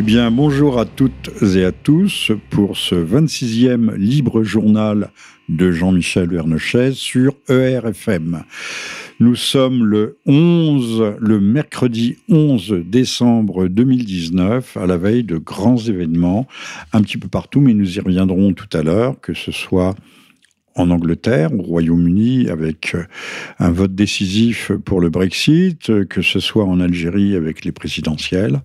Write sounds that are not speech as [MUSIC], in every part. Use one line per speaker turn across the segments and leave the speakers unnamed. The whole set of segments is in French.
Eh bien, bonjour à toutes et à tous pour ce 26e libre journal de Jean-Michel Vernochet sur ERFM. Nous sommes le 11, le mercredi 11 décembre 2019, à la veille de grands événements, un petit peu partout, mais nous y reviendrons tout à l'heure, que ce soit en Angleterre, au Royaume-Uni, avec euh, un vote décisif pour le Brexit, euh, que ce soit en Algérie avec les présidentielles.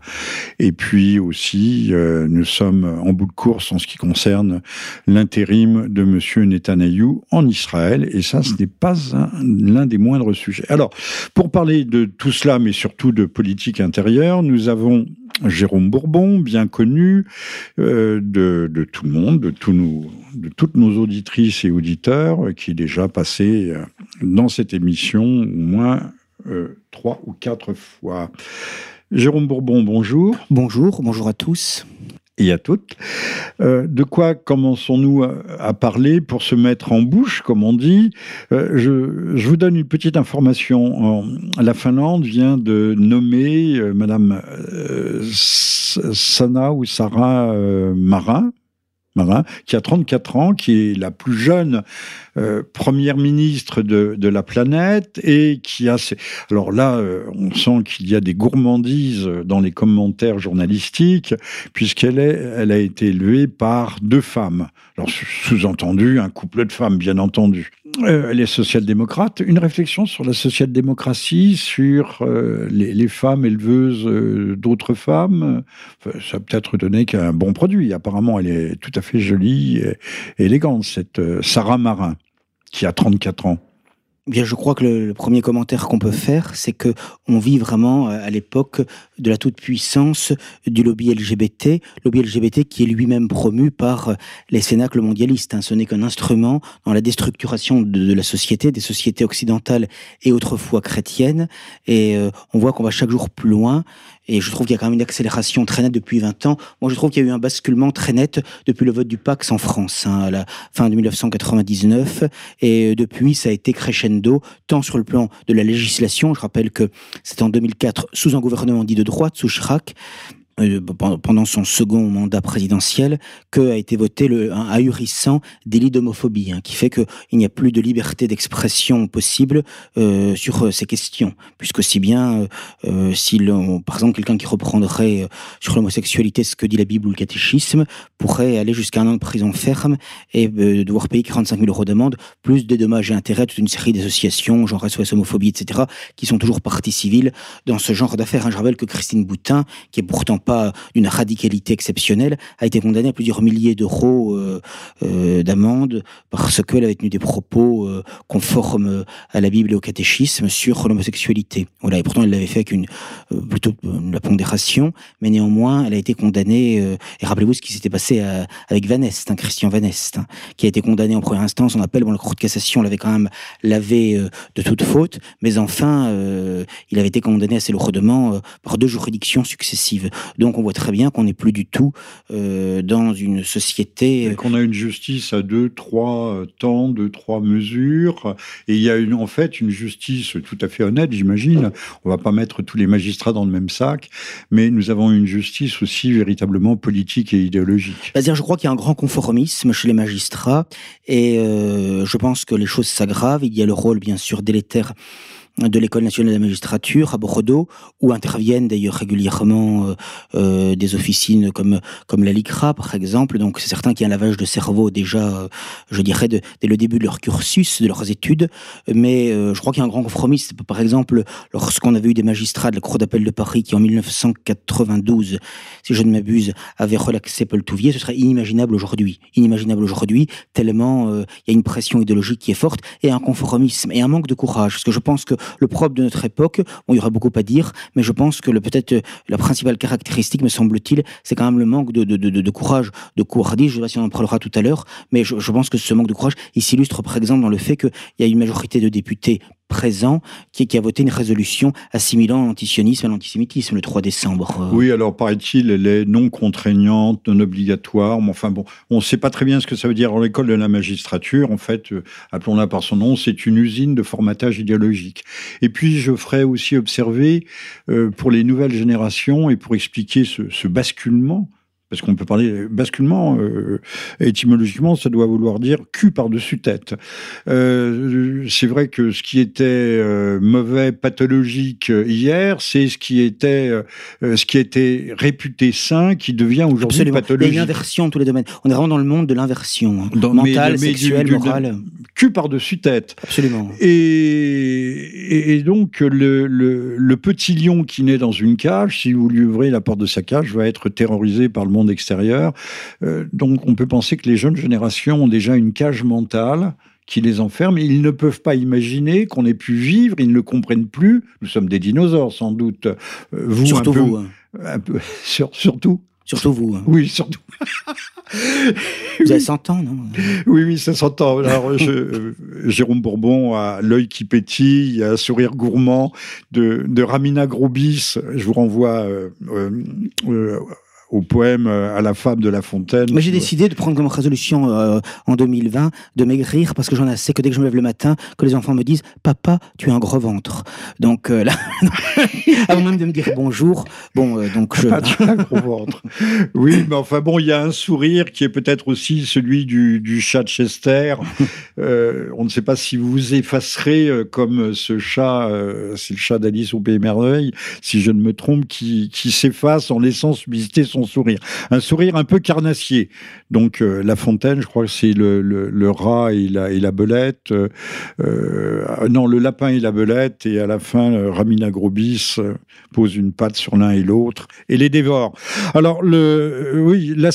Et puis aussi, euh, nous sommes en bout de course en ce qui concerne l'intérim de M. Netanyahou en Israël. Et ça, ce n'est pas l'un des moindres sujets. Alors, pour parler de tout cela, mais surtout de politique intérieure, nous avons Jérôme Bourbon, bien connu euh, de, tout le monde, de, toutes nos auditrices et auditeurs, qui est déjà passé euh, dans cette émission au moins euh, trois ou quatre fois. Jérôme Bourbon, bonjour.
Bonjour, bonjour à tous
et à toutes. Euh, de quoi commençons-nous à, parler pour se mettre en bouche, comme on dit euh, je, je, vous donne une petite information. La Finlande vient de nommer euh, Madame Sana ou Sarah Marin, Marin, qui a 34 ans, qui est la plus jeune euh, première ministre de, de, la planète et qui a... Alors là, euh, on sent qu'il y a des gourmandises dans les commentaires journalistiques, puisqu'elle elle a été élevée par deux femmes. Alors sous-entendu, un couple de femmes, bien entendu. Euh, elle est social-démocrate. Une réflexion sur la social-démocratie, sur euh, les, les, femmes éleveuses d'autres femmes. ça peut-être donné qu'un bon produit. Apparemment, elle est tout à fait jolie et élégante, cette Sarah Marin qui a 34 ans
Bien, je crois que le, premier commentaire qu'on peut faire, c'est que on vit vraiment euh, à l'époque de la toute puissance du lobby LGBT, lobby LGBT qui est lui-même promu par euh, les cénacles mondialistes. Hein. Ce n'est qu'un instrument dans la déstructuration de, la société, des sociétés occidentales et autrefois chrétiennes. Et euh, on voit qu'on va chaque jour plus loin. Et je trouve qu'il y a quand même une accélération très nette depuis 20 ans. Moi, je trouve qu'il y a eu un basculement très net depuis le vote du Pax en France, hein, à la fin de 1999. Et euh, depuis, ça a été crescendo, tant sur le plan de la législation. Je rappelle que c'était en 2004, sous un gouvernement dit de droite, sous Chirac, pendant son second mandat présidentiel que a été voté le, un ahurissant délit d'homophobie, hein, qui fait qu'il n'y a plus de liberté d'expression possible euh, sur euh, ces questions, puisque si bien, euh, si par exemple quelqu'un qui reprendrait sur l'homosexualité ce que dit la Bible ou le catéchisme pourrait aller jusqu'à un an de prison ferme et devoir payer 45 000 euros d'amende, plus des dommages et intérêts, toute une série d'associations, genre SOS homophobie, etc., qui sont toujours partie civile dans ce genre d'affaires. Hein. Je rappelle que Christine Boutin, qui est pourtant pas d'une radicalité exceptionnelle, a été condamnée à plusieurs milliers d'euros euh, euh, d'amende parce qu'elle avait tenu des propos euh, conformes à la Bible et au catéchisme sur l'homosexualité. Voilà, et pourtant elle l'avait fait avec une plutôt la pondération, mais néanmoins elle a été condamnée. et rappelez-vous ce qui s'était passé avec Van Est, hein, Christian Van Est, hein, qui a été condamné en première instance en appel. Bon, la Cour de cassation l'avait quand même lavé de toute faute, mais enfin il avait été condamné assez lourdement par deux juridictions successives. Donc on voit très bien qu'on n'est plus du tout euh, dans une société...
Et qu'on a une justice à deux, trois euh, temps, deux, trois mesures. Et il y a une, en fait une justice tout à fait honnête, j'imagine. On va pas mettre tous les magistrats dans le même sac, mais nous avons une justice aussi véritablement politique et idéologique.
C'est-à-dire, je crois qu'il y a un grand conformisme chez les magistrats, et euh, je pense que les choses s'aggravent. Il y a le rôle, bien sûr, délétère de l'École nationale de la magistrature à Bordeaux, où interviennent d'ailleurs régulièrement euh, euh, des officines comme comme la LICRA, par exemple. Donc c'est certain qu'il y a un lavage de cerveau déjà, euh, je dirais, dès le début de leur cursus, de leurs études. Mais je crois qu'il y a un grand compromis. Par exemple, lorsqu'on avait eu des magistrats de la Cour d'appel de Paris qui, en 1992, si je ne m'abuse, avaient relaxé Paul Touvier, ce serait inimaginable aujourd'hui. Inimaginable aujourd'hui, tellement il y a une pression idéologique qui est forte et un conformisme et un manque de courage. Parce que je pense que le propre de notre époque. Bon, il y aura beaucoup à dire, mais je pense que peut-être la principale caractéristique, me semble-t-il, c'est quand même le manque de, courage, de couardise. Je ne sais pas si on en parlera tout à l'heure, mais je, pense que ce manque de courage, il s'illustre par exemple dans le fait qu'il y a une majorité de députés présent qui, a voté une résolution assimilant l'antisionisme et l'antisémitisme le 3 décembre.
Oui, alors paraît-il, elle est non contraignante, non obligatoire. Mais enfin bon, on ne sait pas très bien ce que ça veut dire. L'école de la magistrature, en fait, euh, appelons-la par son nom, c'est une usine de formatage idéologique. Et puis, je ferai aussi observer euh, pour les nouvelles générations et pour expliquer ce basculement parce qu'on peut parler basculement, euh, étymologiquement, ça doit vouloir dire cul par-dessus tête. Euh, c'est vrai que ce qui était euh, mauvais, pathologique hier, c'est ce qui était ce qui était réputé sain qui devient aujourd'hui pathologique.
Il y a une inversion dans tous les domaines. On est vraiment dans le monde de l'inversion, hein. mentale, sexuelle, morale.
Cul par-dessus tête.
Absolument.
Et, et, donc le, le, le, petit lion qui naît dans une cage, si vous lui ouvrez la porte de sa cage, va être terrorisé par le monde extérieur. Euh, donc on peut penser que les jeunes générations ont déjà une cage mentale qui les enferme. Ils ne peuvent pas imaginer qu'on ait pu vivre, ils ne le comprennent plus. Nous sommes des dinosaures sans doute. Euh,
vous, surtout un peu, vous. Hein.
Un peu, [LAUGHS] surtout.
Surtout vous. Hein.
Oui, surtout.
Vous avez 100 ans, non?
Oui, oui, ça s'entend. Alors, je, Jérôme Bourbon a l'œil qui pétille, a un sourire gourmand de, de Ramina Grobis. Je vous renvoie euh, euh, au poème euh, à la femme de La Fontaine.
Mais j'ai décidé de prendre comme résolution euh, en 2020 de maigrir parce que j'en ai assez que dès que je me lève le matin, que les enfants me disent Papa, tu as un gros ventre. Donc euh, là, [LAUGHS] avant même de me dire bonjour, bon, donc je.
Papa, tu as un gros ventre. oui, mais enfin bon, il y a un sourire qui est peut-être aussi celui du, du chat de Chester. on ne sait pas si vous vous effacerez comme ce chat, c'est le chat d'Alice au Pays Merveille, si je ne me trompe, qui, qui s'efface en laissant subsister son sourire. Un sourire un peu carnassier. Donc euh, La Fontaine, je crois que c'est le, rat et la, et la belette. Euh, euh, non, le lapin et la belette. Et à la fin, Ramina Grobis pose une patte sur l'un et l'autre et les dévore. Alors, le, oui, là,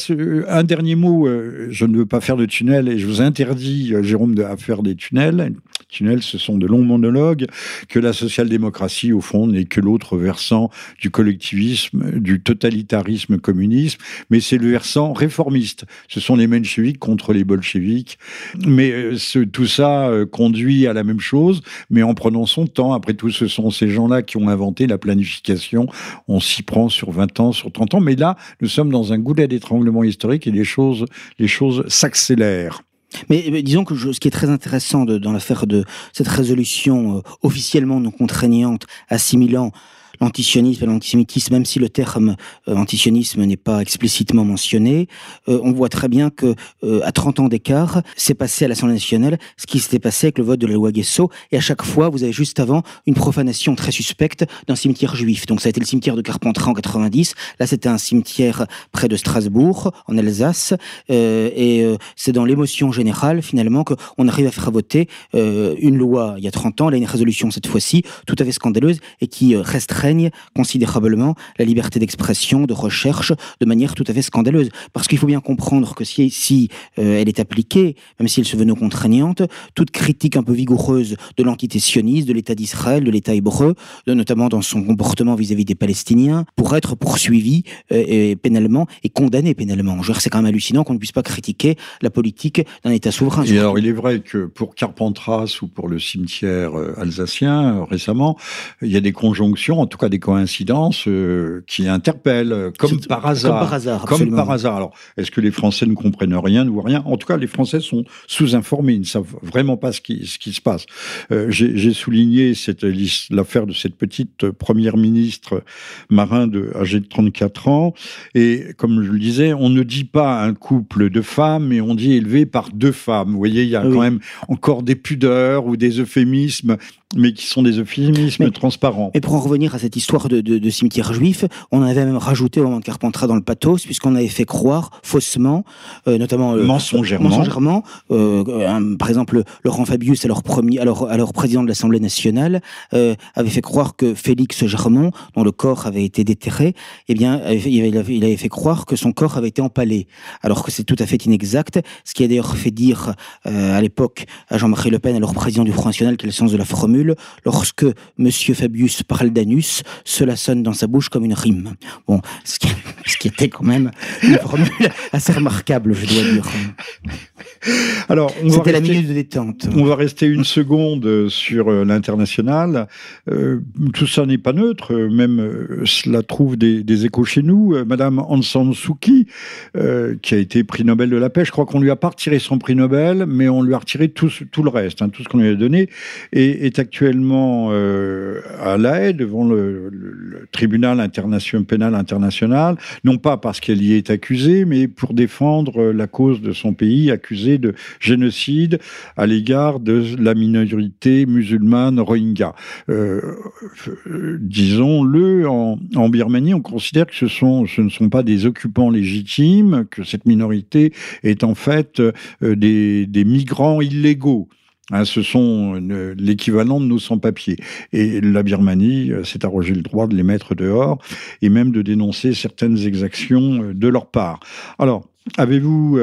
un dernier mot. je ne veux pas faire de tunnel et je vous interdis, Jérôme, de, à faire des tunnels. Ce sont de longs monologues que la social-démocratie, au fond, n'est que l'autre versant du collectivisme, du totalitarisme communiste mais c'est le versant réformiste. Ce sont les mencheviks contre les bolcheviks. Mais euh, tout ça euh, conduit à la même chose, mais en prenant son temps. Après tout, ce sont ces gens-là qui ont inventé la planification. On s'y prend sur 20 ans, sur 30 ans. Mais là, nous sommes dans un goulet d'étranglement historique et les choses, les choses s'accélèrent.
Mais, disons que ce qui est très intéressant dans l'affaire de cette résolution euh, officiellement non contraignante assimilant l'antisionisme l'antisémitisme, même si le terme euh, antisionisme n'est pas explicitement mentionné, euh, on voit très bien que euh, à 30 ans d'écart, c'est passé à l'Assemblée nationale ce qui s'était passé avec le vote de la loi Guesso, et à chaque fois, vous avez juste avant une profanation très suspecte d'un cimetière juif. Donc ça a été le cimetière de Carpentras en 90, là c'était un cimetière près de Strasbourg, en Alsace, et c'est dans l'émotion générale finalement qu'on arrive à faire voter une loi il y a 30 ans, là une résolution cette fois-ci, tout à fait scandaleuse, et qui resterait considérablement la liberté d'expression, de recherche, de manière tout à fait scandaleuse. Parce qu'il faut bien comprendre que si, euh, elle est appliquée, même si elle se veut non contraignante, toute critique un peu vigoureuse de l'entité sioniste, de l'État d'Israël, de l'État hébreu, notamment dans son comportement vis-à-vis des Palestiniens, pourrait être poursuivie euh, et pénalement et condamnée pénalement. C'est quand même hallucinant qu'on ne puisse pas critiquer la politique d'un État souverain.
Et alors, il est vrai que pour Carpentras ou pour le cimetière euh, alsacien, récemment, il y a des conjonctions, en tout cas des coïncidences euh, qui interpellent, euh, comme par hasard.
Comme par hasard.
Comme par hasard. Alors, est-ce que les Français ne comprennent rien, ne voient rien? En tout cas, les Français sont sous-informés, ils ne savent vraiment pas ce qui, ce qui se passe. Euh, J'ai souligné l'affaire de cette petite première ministre marin de, âgée de 34 ans. Et comme je le disais, on ne dit pas un couple de femmes, mais on dit élevé par deux femmes. Vous voyez, il y a quand même encore des pudeurs ou des euphémismes mais qui sont des euphémismes transparents.
Et pour en revenir à cette histoire de, de, de, cimetière juif, on avait même rajouté au moment de Carpentras dans le pathos, puisqu'on avait fait croire faussement, euh, notamment
euh, mensongèrement,
mensongèrement euh, par exemple Laurent Fabius, alors premier, alors alors président de l'Assemblée nationale, euh, avait fait croire que Félix Germont, dont le corps avait été déterré, eh bien, il avait, il avait fait croire que son corps avait été empalé, alors que c'est tout à fait inexact. Ce qui a d'ailleurs fait dire à l'époque à Jean-Marie Le Pen, alors président du Front National, quel sens de la formule formule lorsque Monsieur Fabius parle d'anus, cela sonne dans sa bouche comme une rime. Bon, ce qui, ce qui était quand même une formule assez remarquable, je dois dire.
Alors,
c'était la minute de détente.
On va rester une seconde sur euh, l'international. Euh, tout ça n'est pas neutre, même euh, cela trouve des, des, échos chez nous. Madame Aung San Suu Kyi, qui a été prix Nobel de la paix, je crois qu'on lui a pas retiré son prix Nobel, mais on lui a retiré tout, tout le reste, hein, tout ce qu'on lui a donné, et est actuellement à La Haye devant le, tribunal international, pénal international, non pas parce qu'elle y est accusée, mais pour défendre la cause de son pays accusé de génocide à l'égard de la minorité musulmane rohingya. Euh, Disons-le, en, Birmanie, on considère que ce, ne sont pas des occupants légitimes, que cette minorité est en fait euh, des migrants illégaux. Hein, ce sont euh, l'équivalent de nos sans-papiers. Et la Birmanie euh, s'est arrogé le droit de les mettre dehors et même de dénoncer certaines exactions euh, de leur part. Alors, avez-vous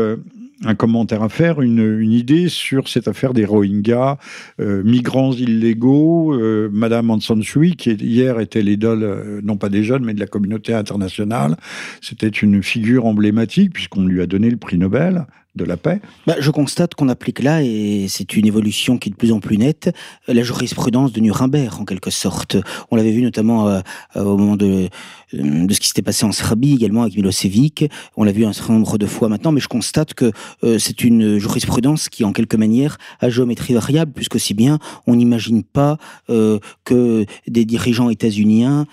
un commentaire à faire, une, idée sur cette affaire des Rohingyas, migrants illégaux, Madame Aung Suu qui hier était l'idole, non pas des jeunes, mais de la communauté internationale. C'était une figure emblématique, puisqu'on lui a donné le prix Nobel, de la paix
bah, Je constate qu'on applique là, et c'est une évolution qui est de plus en plus nette, la jurisprudence de Nuremberg, en quelque sorte. On l'avait vu notamment euh, euh, au moment de, de ce qui s'était passé en Serbie, également avec Milosevic. On l'a vu un certain nombre de fois maintenant, mais je constate que euh, c'est une jurisprudence qui, en quelque manière, a géométrie variable, puisque si bien on n'imagine pas que des dirigeants états-uniens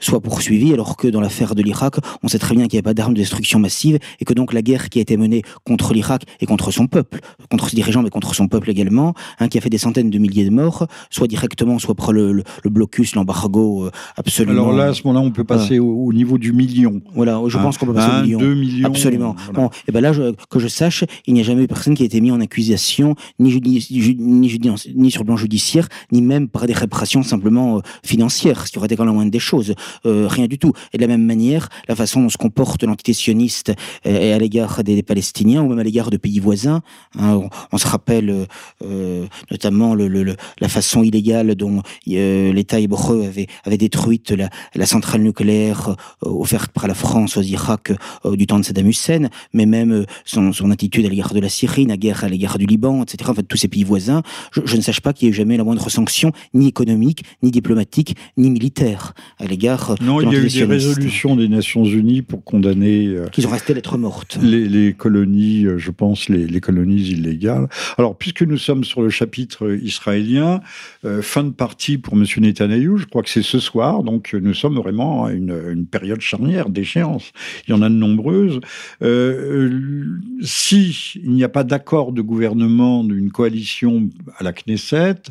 soient poursuivis, alors que dans l'affaire de l'Irak, on sait très bien qu'il n'y a pas d'armes de destruction massive, et que donc la guerre qui a été menée contre l'Irak et contre son peuple, contre ses dirigeants, mais contre son peuple également, hein, qui a fait des centaines de milliers de morts, soit directement, soit par le, le, blocus, l'embargo, euh, absolument.
Alors là, à ce moment-là, on peut passer au, niveau du million.
Voilà, je pense qu'on peut passer au million.
Deux millions.
Absolument. Bon, et ben là, je, que je sache, il n'y a jamais eu personne qui a été mis en accusation, ni, ni, ni, sur le plan judiciaire, ni même par des répressions simplement euh, financières, ce qui aurait été quand même la moindre des choses. Euh, rien du tout. Et de la même manière, la façon dont se comporte l'entité sioniste à l'égard des Palestiniens, ou même à l'égard de pays voisins. Hein, on, se rappelle euh, euh, notamment le, la façon illégale dont euh, l'État hébreu avait, avait détruit la, la centrale nucléaire offerte par la France aux Irak du temps de Saddam Hussein, mais même son, son attitude à l'égard de la Syrie, la guerre à l'égard du Liban, etc. En fait, tous ces pays voisins, je, ne sache pas qu'il y ait jamais la moindre sanction, ni économique, ni diplomatique, ni militaire à l'égard.
Non, il y a eu des résolutions des Nations Unies pour condamner.
Qu'ils ont resté lettres mortes.
Les, les colonies euh, je pense, les, colonies illégales. Alors, puisque nous sommes sur le chapitre israélien, euh, fin de partie pour M. Netanyahou, je crois que c'est ce soir, donc nous sommes vraiment à une, période charnière d'échéance. Il y en a de nombreuses. Euh, si il n'y a pas d'accord de gouvernement d'une coalition à la Knesset,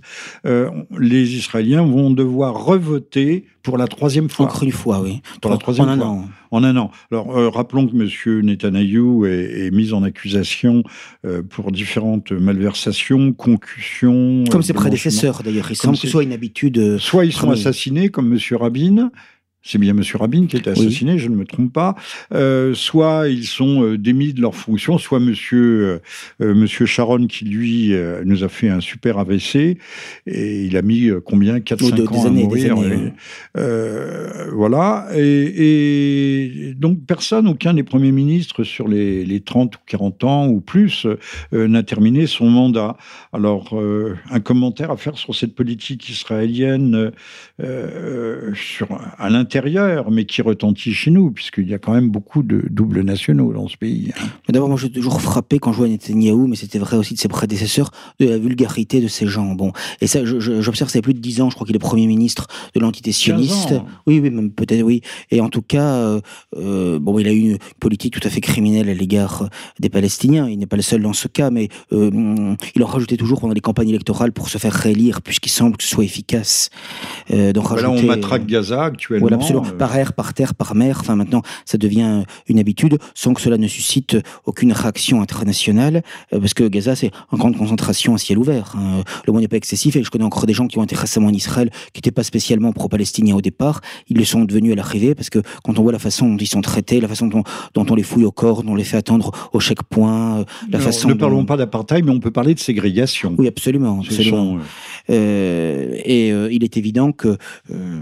les Israéliens vont devoir revoter pour la troisième fois.
Encore une fois, oui.
Pour la troisième en fois. Un an. En un an. Alors, euh, rappelons que M. Netanyahou est, est, mis en accusation euh, pour différentes malversations, concussions.
Comme ses prédécesseurs, d'ailleurs. Il semble que ce soit une habitude.
Soit ils sont assassinés, comme M. Rabin, c'est bien M. Rabin qui a été assassiné, je ne me trompe pas. Euh, soit ils sont euh, démis de leur fonction, soit M. Euh, Monsieur Sharon qui lui nous a fait un super AVC et il a mis combien? 4-5 ans à mourir. voilà. Et, donc personne, aucun des premiers ministres sur les, les 30 ou 40 ans ou plus n'a terminé son mandat. Alors un commentaire à faire sur cette politique israélienne sur à l'intérieur mais qui retentit chez nous, puisqu'il y a quand même beaucoup de doubles nationaux dans ce pays. Hein.
D'abord, moi, je suis toujours frappé quand je vois Netanyahou, mais c'était vrai aussi de ses prédécesseurs, de la vulgarité de ces gens. Bon, et ça, j'observe, fait plus de dix ans, je crois qu'il est Premier ministre de l'entité sioniste. Oui, oui, même peut-être, oui. Et en tout cas, euh, euh, bon, il a eu une politique tout à fait criminelle à l'égard des Palestiniens. Il n'est pas le seul dans ce cas, mais euh, il en rajoutait toujours pendant les campagnes électorales pour se faire réélire, puisqu'il semble que ce soit efficace.
donc, voilà, on matraque Gaza actuellement
absolument. Par air, par terre, par mer. Enfin, maintenant, ça devient une habitude, sans que cela ne suscite aucune réaction internationale, parce que Gaza, c'est en grande concentration à ciel ouvert. Hein. Le monde n'est pas excessif, et je connais encore des gens qui ont été récemment en Israël, qui n'étaient pas spécialement pro-palestiniens au départ. Ils le sont devenus à l'arrivée, parce que quand on voit la façon dont ils sont traités, la façon dont, on les fouille au corps, dont on les fait attendre au checkpoint, la façon.
Ne parlons pas d'apartheid, mais on peut parler de ségrégation.
Oui, absolument. absolument. Euh, et euh, il est évident que euh,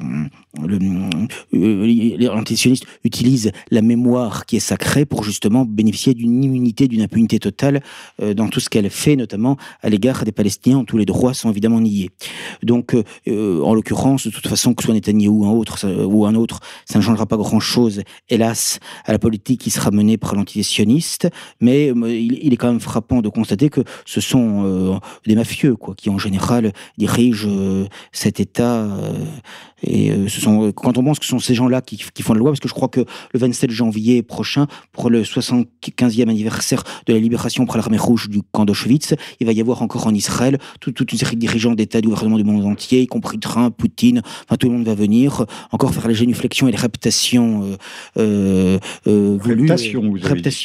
l'antisioniste utilise la mémoire qui est sacrée pour justement bénéficier d'une immunité, d'une impunité totale dans tout ce qu'elle fait, notamment à l'égard des Palestiniens, tous les droits sont évidemment niés. Donc, en l'occurrence, de toute façon, que ce soit Netanyahu ou un autre, ou un autre, ça ne changera pas grand-chose, hélas, à la politique qui sera menée par l'antisioniste, mais il, est quand même frappant de constater que ce sont des mafieux, quoi, qui en général dirige euh, cet État. Euh, et euh, ce sont, quand on pense que ce sont ces gens-là qui, font la loi, parce que je crois que le 27 janvier prochain, pour le 75e anniversaire de la libération par l'armée rouge du camp d'Auschwitz, il va y avoir encore en Israël toute, une série de dirigeants d'État, du gouvernement du monde entier, y compris Trump, Poutine, enfin tout le monde va venir encore faire les génuflexions et les reptations
euh, euh, voulues.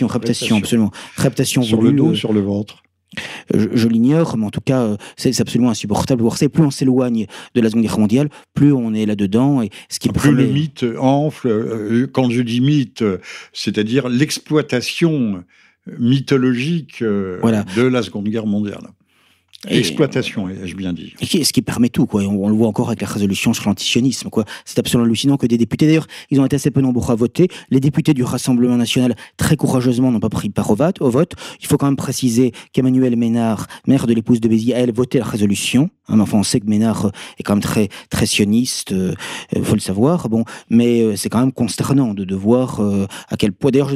Reptations, absolument. Reptations
sur le dos, sur le ventre
je, l'ignore, mais en tout cas, c'est absolument insupportable. Plus on s'éloigne de la Seconde Guerre mondiale, plus on est là-dedans. Et
ce qui plus le mythe enfle. Euh, quand je dis mythe, c'est-à-dire l'exploitation mythologique euh, de la Seconde Guerre mondiale. Exploitation, ai-je bien dit.
Et ce qui permet tout, quoi. On, le voit encore avec la résolution sur l'antisionisme, quoi. C'est absolument hallucinant que des députés, d'ailleurs, ils ont été assez peu nombreux à voter. Les députés du Rassemblement national, très courageusement, n'ont pas pris part au vote. Au vote. Il faut quand même préciser qu'Emmanuel Ménard, maire de l'épouse de Béziers, a elle voté la résolution. Hein, enfin, on sait que Ménard est quand même très, très sioniste, euh, euh faut le savoir. Bon, mais euh, c'est quand même consternant de, de voir euh, à quel point. D'ailleurs,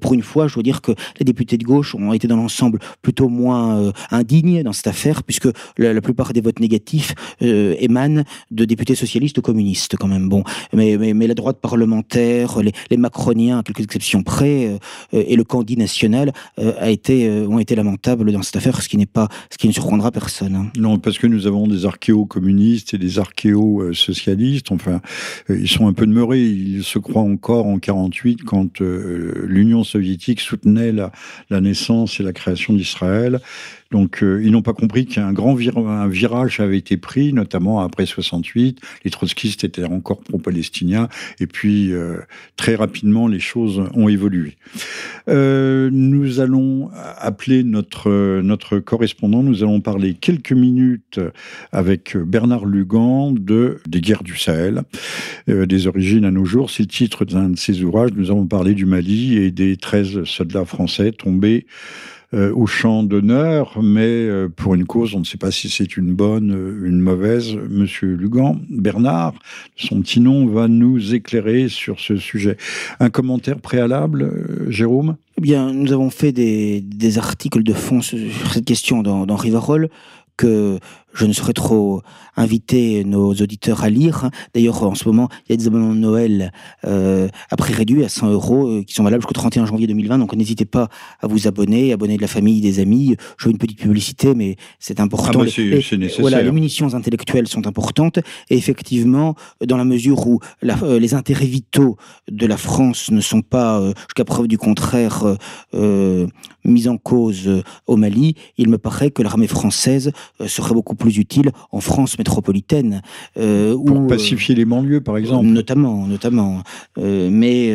pour une fois, je dois dire que les députés de gauche ont été dans l'ensemble plutôt moins indignes dans cette affaire puisque la, plupart des votes négatifs euh, émanent de députés socialistes ou communistes, quand même. Bon, mais, mais, la droite parlementaire, les, macroniens, à quelques exceptions près, euh, et le candidat national euh, a été, ont été lamentables dans cette affaire, ce qui pas, ce qui ne surprendra personne.
Non, parce que nous avons des archéo-communistes et des archéo-socialistes. Enfin, ils sont un peu demeurés. Ils se croient encore en 48 quand l'Union soviétique soutenait la naissance et la création d'Israël. Donc, euh, ils n'ont pas compris qu'un grand virage avait été pris, notamment après 68. Les trotskistes étaient encore pro-palestiniens. Et puis, euh, très rapidement, les choses ont évolué. Euh, nous allons appeler notre, notre correspondant. Nous allons parler quelques minutes avec Bernard Lugan de, des guerres du Sahel, des origines à nos jours. C'est le titre d'un de ses ouvrages. Nous avons parlé du Mali et des 13 soldats français tombés euh, au champ d'honneur, mais euh, pour une cause, on ne sait pas si c'est une bonne, euh, une mauvaise. Monsieur Lugan, Bernard, son petit nom, va nous éclairer sur ce sujet. Un commentaire préalable, Jérôme?
Eh bien, nous avons fait des, articles de fond sur cette question dans, dans que je ne saurais trop inviter nos auditeurs à lire. D'ailleurs, en ce moment, il y a des abonnements de Noël euh, à prix réduit à 100 euros euh, qui sont valables jusqu'au 31 janvier 2020. Donc, n'hésitez pas à vous abonner, abonner de la famille, des amis. Je fais une petite publicité, mais c'est important.
Ah bah c'est nécessaire.
Voilà, les munitions intellectuelles sont importantes. Et effectivement, dans la mesure où la, euh, les intérêts vitaux de la France ne sont pas, euh, jusqu'à preuve du contraire, mis en cause au Mali, il me paraît que l'armée française serait beaucoup plus plus utile en France métropolitaine.
Euh, Pour euh, pacifier les banlieues, par exemple.
Notamment, notamment. Euh, mais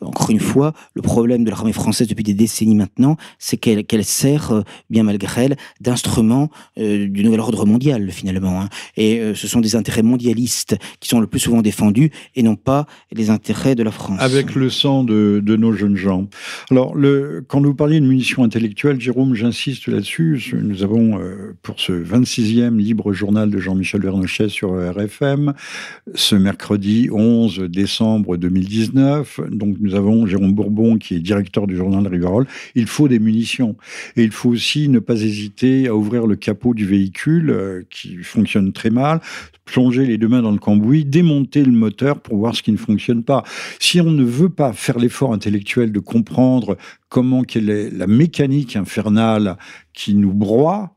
encore une fois, le problème de l'armée française depuis des décennies maintenant, c'est qu'elle sert, bien malgré elle, d'instrument du nouvel ordre mondial, finalement. Hein. Et ce sont des intérêts mondialistes qui sont le plus souvent défendus et non pas les intérêts de la France.
Avec le sang de, de nos jeunes gens. Alors, le, quand vous parliez de munitions intellectuelles, Jérôme, j'insiste là-dessus. Nous avons, pour ce 26e libre journal de Jean-Michel Vernochet sur RFM, ce mercredi 11 décembre 2019. Donc nous avons Jérôme Bourbon qui est directeur du journal Rivarol. Il faut des munitions. Et il faut aussi ne pas hésiter à ouvrir le capot du véhicule euh, qui fonctionne très mal, plonger les deux mains dans le cambouis, démonter le moteur pour voir ce qui ne fonctionne pas. Si on ne veut pas faire l'effort intellectuel de comprendre comment quelle est la mécanique infernale qui nous broie,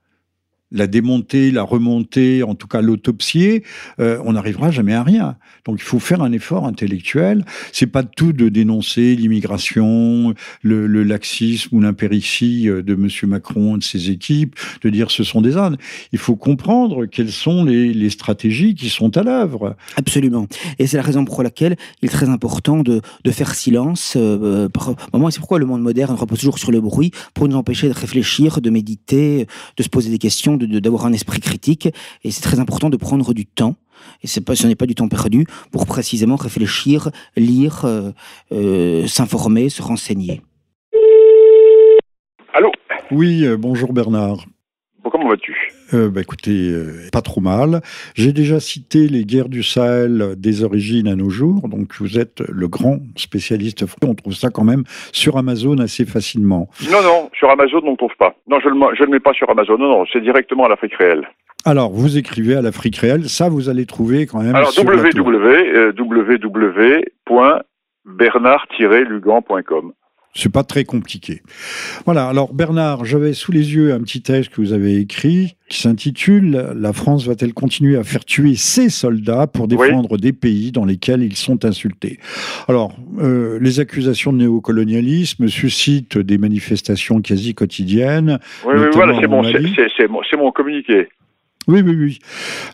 la démonter, la remonter, en tout cas l'autopsier, euh, on n'arrivera jamais à rien. Donc il faut faire un effort intellectuel. C'est pas tout de dénoncer l'immigration, le, laxisme ou l'impéritie euh, de M. Macron et de ses équipes, de dire ce sont des ânes. Il faut comprendre quelles sont les, stratégies qui sont à l'œuvre.
Absolument. Et c'est la raison pour laquelle il est très important de, faire silence. Euh, c'est pourquoi le monde moderne repose toujours sur le bruit pour nous empêcher de réfléchir, de méditer, de se poser des questions, d'avoir un esprit critique. Et c'est très important de prendre du temps et c'est pas, ce n'est pas du temps perdu pour précisément réfléchir, lire, euh, euh, s'informer, se renseigner.
Allô?
Oui, euh, bonjour Bernard.
comment vas-tu?
Bah écoutez, pas trop mal. J'ai déjà cité les guerres du Sahel des origines à nos jours, donc vous êtes le grand spécialiste. On trouve ça quand même sur Amazon assez facilement.
Non, non, sur Amazon on ne trouve pas. Non, je ne le mets pas sur Amazon. Non, non, c'est directement à l'Afrique réelle.
Alors, vous écrivez à l'Afrique réelle, ça vous allez trouver quand même.
Alors, www.bernard-lugan.com. Euh,
C'est pas très compliqué. Voilà, alors Bernard, j'avais sous les yeux un petit texte que vous avez écrit qui s'intitule La France va-t-elle continuer à faire tuer ses soldats pour défendre des pays dans lesquels ils sont insultés? Alors, euh, les accusations de néocolonialisme suscitent des manifestations quasi quotidiennes.
Oui, oui voilà, c'est mon communiqué.
Oui, oui, oui.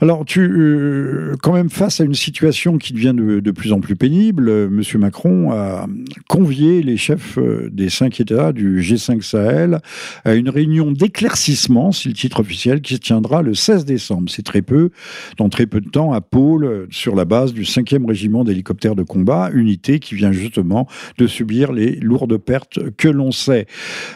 Alors, euh, quand même, face à une situation qui devient de, plus en plus pénible, euh, M. Macron a convié les chefs euh, des cinq États du G5 Sahel à une réunion d'éclaircissement, c'est le titre officiel, qui se tiendra le 16 décembre. C'est très peu, dans très peu de temps, à Pôle, sur la base du 5e régiment d'hélicoptères de combat, unité qui vient justement de subir les lourdes pertes que l'on sait.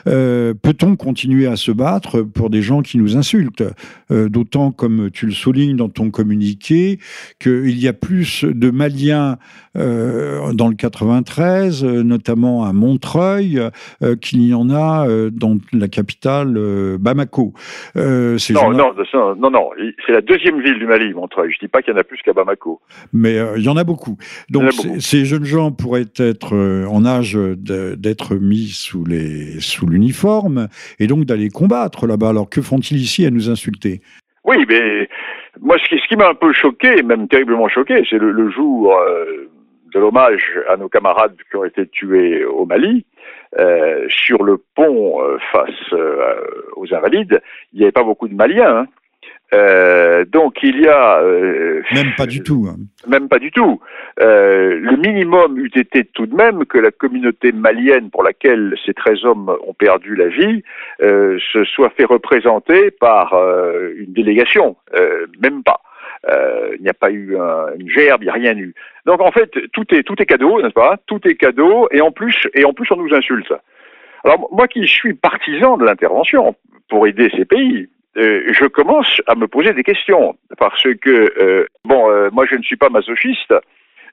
Peut-on continuer à se battre pour des gens qui nous insultent? D'autant comme tu le soulignes dans ton communiqué, qu'il y a plus de Maliens euh, dans le 93, euh, notamment à Montreuil, euh, qu'il y en a dans la capitale Bamako.
non, non, non, non, c'est la deuxième ville du Mali, Montreuil. Je ne dis pas qu'il y en a plus qu'à Bamako.
Mais il y en a beaucoup. Donc ces jeunes gens pourraient être en âge d'être mis sous les sous l'uniforme et donc d'aller combattre là-bas. Alors que font-ils ici à nous insulter?
Oui, mais moi, ce qui, m'a un peu choqué, même terriblement choqué, c'est le, jour euh, de l'hommage à nos camarades qui ont été tués au Mali. Euh, sur le pont euh, face aux Invalides, il n'y avait pas beaucoup de Maliens. Hein. Euh, donc il y a...
Euh, même pas du tout. Hein.
Même pas du tout. Euh, le minimum eût été tout de même que la communauté malienne pour laquelle ces 13 hommes ont perdu la vie se soit fait représenter par une délégation. même pas. il n'y a pas eu une gerbe, il n'y a rien eu. Donc en fait, tout est, tout est cadeau, n'est-ce pas? Tout est cadeau, et en plus, et en plus on nous insulte. Alors moi qui suis partisan de l'intervention pour aider ces pays, euh, je commence à me poser des questions parce que euh, bon, euh, moi je ne suis pas masochiste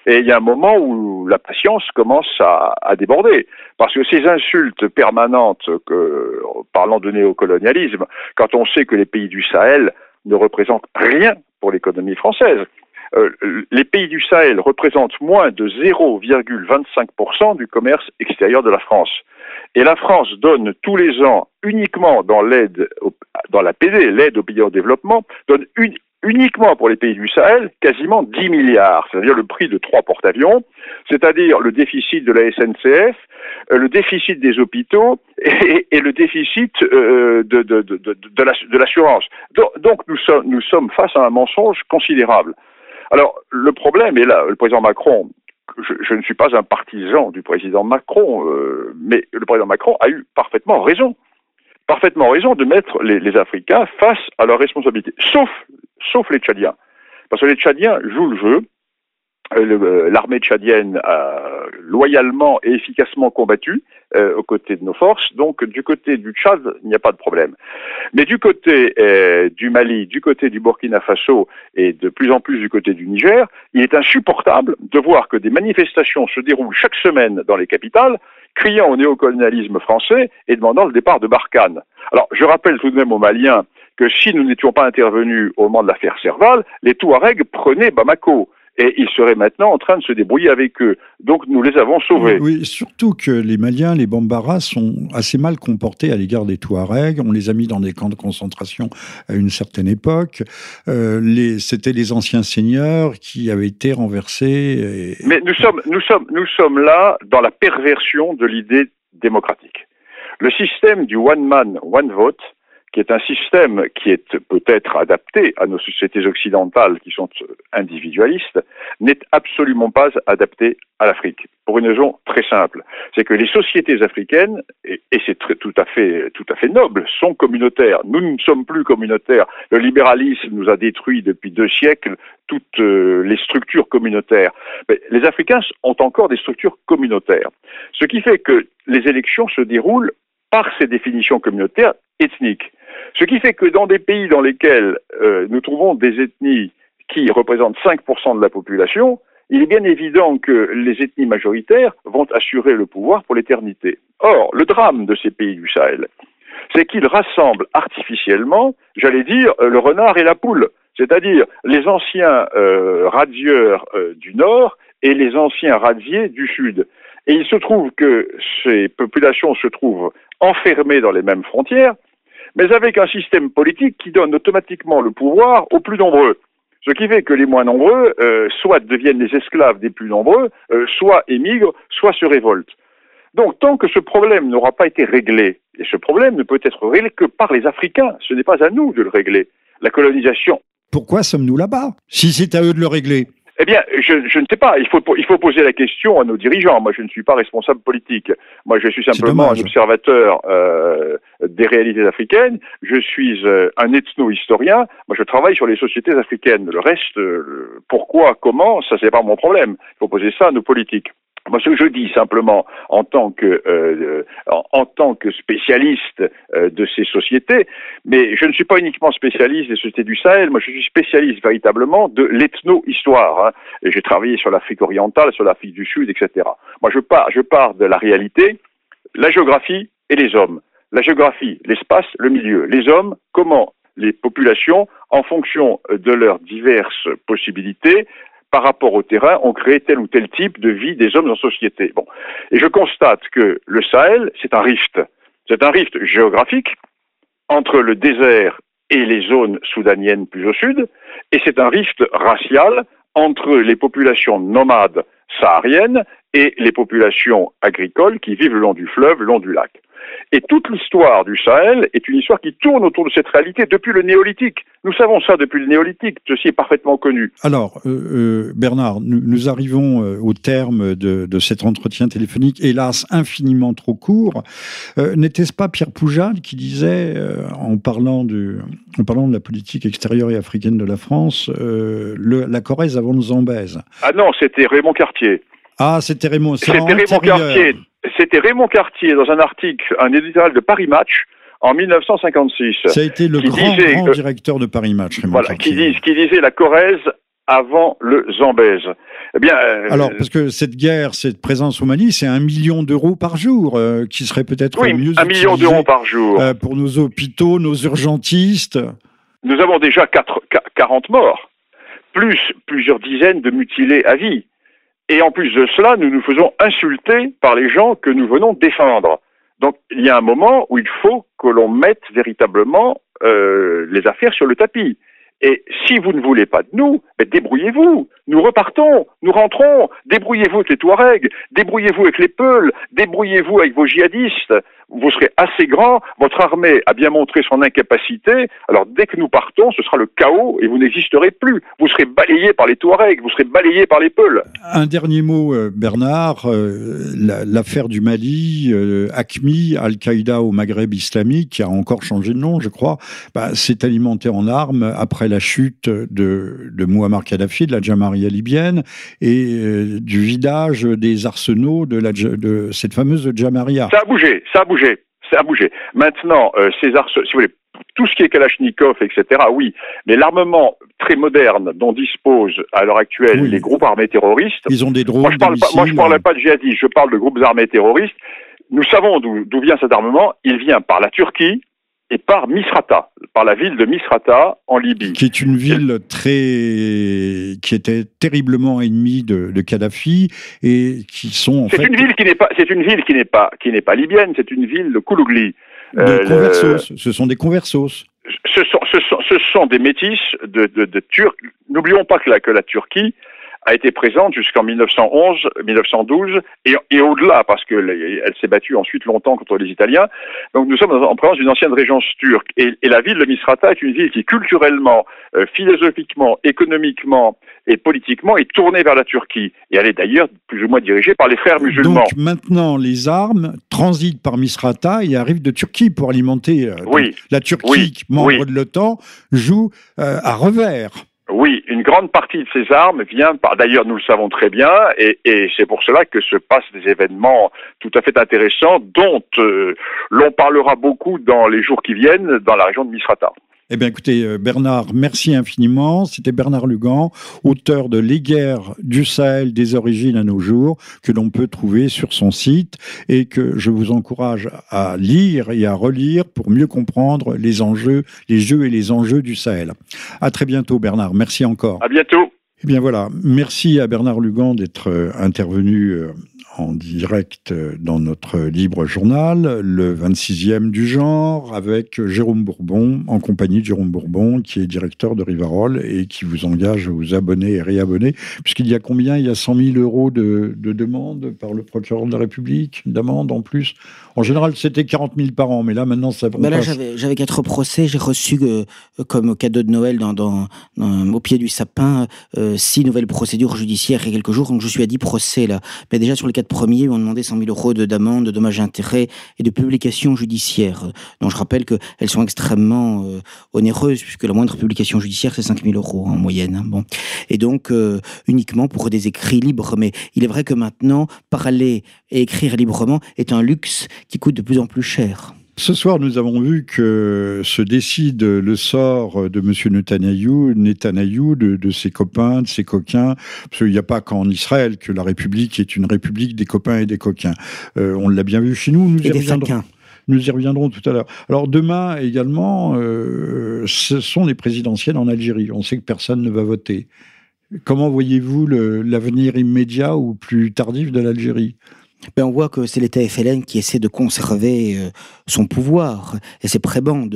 et il y a un moment où la patience commence à, déborder parce que ces insultes permanentes que parlant de néocolonialisme, quand on sait que les pays du Sahel ne représentent rien pour l'économie française. Les pays du Sahel représentent moins de 0,25% du commerce extérieur de la France. Et la France donne tous les ans, uniquement dans l'aide, dans la PD, l'aide aux pays en développement, donne uniquement pour les pays du Sahel quasiment 10 milliards, c'est-à-dire le prix de trois porte-avions, c'est-à-dire le déficit de la SNCF, euh, le déficit des hôpitaux [LAUGHS] et, le déficit euh, de, de, de, de l'assurance. Donc nous nous sommes face à un mensonge considérable. Alors le problème est là, le président Macron je, ne suis pas un partisan du président Macron, euh, mais le président Macron a eu parfaitement raison, parfaitement raison de mettre les, Africains face à leurs responsabilités, sauf, sauf les Tchadiens. Parce que les Tchadiens jouent le jeu, euh, euh, l'armée tchadienne a loyalement et efficacement combattu euh, aux côtés de nos forces. Donc du côté du Tchad, il n'y a pas de problème. Mais du côté du Mali, du côté du Burkina Faso et de plus en plus du côté du Niger, il est insupportable de voir que des manifestations se déroulent chaque semaine dans les capitales, criant au néocolonialisme français et demandant le départ de Barkhane. Alors je rappelle tout de même aux Maliens que si nous n'étions pas intervenus au moment de l'affaire Serval, les Touaregs prenaient Bamako et ils seraient maintenant en train de se débrouiller avec eux. Donc nous les avons sauvés.
Oui, surtout que les Maliens, les Bambara sont assez mal comportés à l'égard des Touaregs. On les a mis dans des camps de concentration à une certaine époque. Euh, C'était les anciens seigneurs qui avaient été renversés.
Mais nous sommes, nous, sommes, nous sommes là dans la perversion de l'idée démocratique. Le système du one man, one vote qui est un système qui est peut-être adapté à nos sociétés occidentales qui sont individualistes, n'est absolument pas adapté à l'Afrique. Pour une raison très simple, c'est que les sociétés africaines, et, c'est tout à fait noble, sont communautaires. Nous ne sommes plus communautaires. Le libéralisme nous a détruit depuis deux siècles toutes euh, les structures communautaires. Mais les Africains ont encore des structures communautaires. Ce qui fait que les élections se déroulent par ces définitions communautaires ethniques. Ce qui fait que dans des pays dans lesquels euh, nous trouvons des ethnies qui représentent 5% de la population, il est bien évident que les ethnies majoritaires vont assurer le pouvoir pour l'éternité. Or, le drame de ces pays du Sahel, c'est qu'ils rassemblent artificiellement, j'allais dire, le renard et la poule, c'est-à-dire les anciens euh, euh, du Nord et les anciens radiers du Sud. Et il se trouve que ces populations se trouvent enfermées dans les mêmes frontières, mais avec un système politique qui donne automatiquement le pouvoir aux plus nombreux. Ce qui fait que les moins nombreux, euh, soit deviennent les esclaves des plus nombreux, euh, soit émigrent, soit se révoltent. Donc, tant que ce problème n'aura pas été réglé, et ce problème ne peut être réglé que par les Africains, ce n'est pas à nous de le régler. La colonisation.
Pourquoi sommes-nous là-bas? Si c'est à eux de le régler.
Eh bien, je, ne sais pas. Il faut, il faut poser la question à nos dirigeants. Moi, je ne suis pas responsable politique. Moi, je suis simplement un observateur euh, des réalités africaines. Je suis euh, un ethno-historien. Moi, je travaille sur les sociétés africaines. Le reste, euh, pourquoi, comment, ça, c'est pas mon problème. Il faut poser ça à nos politiques. Moi, ce que je dis simplement en tant que, euh, que spécialiste euh, de ces sociétés, mais je ne suis pas uniquement spécialiste des sociétés du Sahel, moi je suis spécialiste véritablement de l'ethno-histoire. Hein, j'ai travaillé sur l'Afrique orientale, sur l'Afrique du Sud, etc. Moi, je pars, je pars de la réalité, la géographie et les hommes. La géographie, l'espace, le milieu. Les hommes, comment les populations, en fonction de leurs diverses possibilités, par rapport au terrain, ont créé tel ou tel type de vie des hommes en société. Bon. Et je constate que le Sahel, c'est un rift. C'est un rift géographique entre le désert et les zones soudaniennes plus au sud, et c'est un rift racial entre les populations nomades sahariennes et les populations agricoles qui vivent le long du fleuve, le long du lac. Et toute l'histoire du Sahel est une histoire qui tourne autour de cette réalité depuis le néolithique. Nous savons ça depuis le néolithique, ceci est parfaitement connu.
Alors, euh, euh, Bernard, nous, arrivons euh, au terme de, cet entretien téléphonique, hélas infiniment trop court. N'était-ce pas Pierre Poujade qui disait, en, parlant de, en parlant de la politique extérieure et africaine de la France, la Corrèze avant le Zambèze
Ah non, c'était Raymond Cartier.
Ah, c'était Raymond.
C'était Raymond Cartier. C'était Raymond Cartier dans un article, un éditorial de Paris Match en 1956.
Ça a été le grand, directeur de Paris Match, Raymond
voilà, Qui, qui disait la Corrèze avant le Zambèze.
Eh bien, euh, alors parce que cette guerre, cette présence au Mali, c'est un million d'euros par jour, euh, qui serait peut-être
oui,
mieux
un million d'euros par jour
euh, pour nos hôpitaux, nos urgentistes.
Nous avons déjà 4, 40 morts, plus plusieurs dizaines de mutilés à vie. Et en plus de cela, nous nous faisons insulter par les gens que nous venons défendre. Donc il y a un moment où il faut que l'on mette véritablement euh, les affaires sur le tapis. Et si vous ne voulez pas de nous, ben débrouillez-vous. Nous repartons, nous rentrons. Débrouillez-vous avec les Touaregs, débrouillez-vous avec les Peuls, débrouillez-vous avec vos djihadistes vous serez assez grand, votre armée a bien montré son incapacité, alors dès que nous partons, ce sera le chaos et vous n'existerez plus. Vous serez balayé par les Touaregs, vous serez balayé par les Peuls.
Un dernier mot, euh, Bernard, euh, l'affaire du Mali, euh, ACMI, Al-Qaïda au Maghreb islamique, qui a encore changé de nom, je crois, bah, s'est alimenté en armes après la chute de, de Muammar Kadhafi, de la Jamaria libyenne, et du vidage des arsenaux de, la, de cette fameuse Jamaria.
Ça a bougé, ça a bougé ça a bougé. Maintenant, euh, ces si vous voulez, tout ce qui est Kalachnikov, etc., oui, mais l'armement très moderne dont disposent à l'heure actuelle les groupes armés terroristes.
Ils ont des drones.
Moi, je parle, moi, je parle pas de djihadistes, je parle de groupes armés terroristes. Nous savons d'où vient cet armement. Il vient par la Turquie, et par Misrata, par la ville de Misrata en Libye.
Qui est une ville très, qui était terriblement ennemie de, de Kadhafi et qui sont en
c'est
fait.
une ville qui n'est pas, c'est une ville qui n'est pas, qui n'est pas libyenne, c'est une ville de Koulougli.
De euh, conversos, le... ce sont des conversos.
Ce sont, ce sont, ce sont des métis de, de, de Turcs. N'oublions pas que la, que la Turquie a été présente jusqu'en 1911, 1912 et, et au-delà parce qu'elle s'est battue ensuite longtemps contre les Italiens. Donc nous sommes en présence d'une ancienne régence turque et, et, la ville de Misrata est une ville qui culturellement, euh, philosophiquement, économiquement et politiquement est tournée vers la Turquie et elle est d'ailleurs plus ou moins dirigée par les frères musulmans.
Donc maintenant les armes transitent par Misrata et arrivent de Turquie pour alimenter. Euh,
oui.
La Turquie,
oui.
membre
oui.
de l'OTAN, joue euh, à revers.
Oui, une grande partie de ces armes vient par, d'ailleurs nous le savons très bien, et, c'est pour cela que se passent des événements tout à fait intéressants dont euh, l'on parlera beaucoup dans les jours qui viennent dans la région de Misrata.
Eh bien, écoutez, Bernard, merci infiniment. C'était Bernard Lugan, auteur de Les guerres du Sahel des origines à nos jours, que l'on peut trouver sur son site et que je vous encourage à lire et à relire pour mieux comprendre les enjeux, les jeux et les enjeux du Sahel. À très bientôt, Bernard. Merci encore.
À bientôt.
Eh bien voilà, merci à Bernard Lugan d'être intervenu en direct dans notre libre journal, le 26e du genre, avec Jérôme Bourbon, en compagnie de Jérôme Bourbon, qui est directeur de Rivarol et qui vous engage à vous abonner et réabonner, puisqu'il y a combien? Il y a 100 000 euros de, de demandes par le procureur de la République, d'amende en plus? En général, c'était 40 000 par an, mais là, maintenant, ça
ben Là, j'avais quatre procès. J'ai reçu euh, comme cadeau de Noël dans, dans, dans, au pied du sapin euh, six nouvelles procédures judiciaires il y a quelques jours. Donc, je suis à 10 procès, là. Mais déjà, sur les quatre premiers, on demandé 100 000 euros d'amende, de dommages et intérêts et de publications judiciaires. Donc, je rappelle qu'elles sont extrêmement euh, onéreuses, puisque la moindre publication judiciaire, c'est 5 000 euros en moyenne. Hein. Bon. Et donc, euh, uniquement pour des écrits libres. Mais il est vrai que maintenant, parler et écrire librement est un luxe qui coûte de plus en plus cher.
Ce soir, nous avons vu que se décide le sort de M. Netanyahou, Netanyahou de, de, ses copains, de ses coquins, parce qu'il n'y a pas qu'en Israël que la République est une république des copains et des coquins. Euh, on l'a bien vu chez nous, nous
et
y reviendrons. Nous y reviendrons tout à l'heure. Alors demain également, euh, ce sont les présidentielles en Algérie. On sait que personne ne va voter. Comment voyez-vous l'avenir immédiat ou plus tardif de l'Algérie?
Ben on voit que c'est l'État FLN qui essaie de conserver euh, son pouvoir et ses prébendes,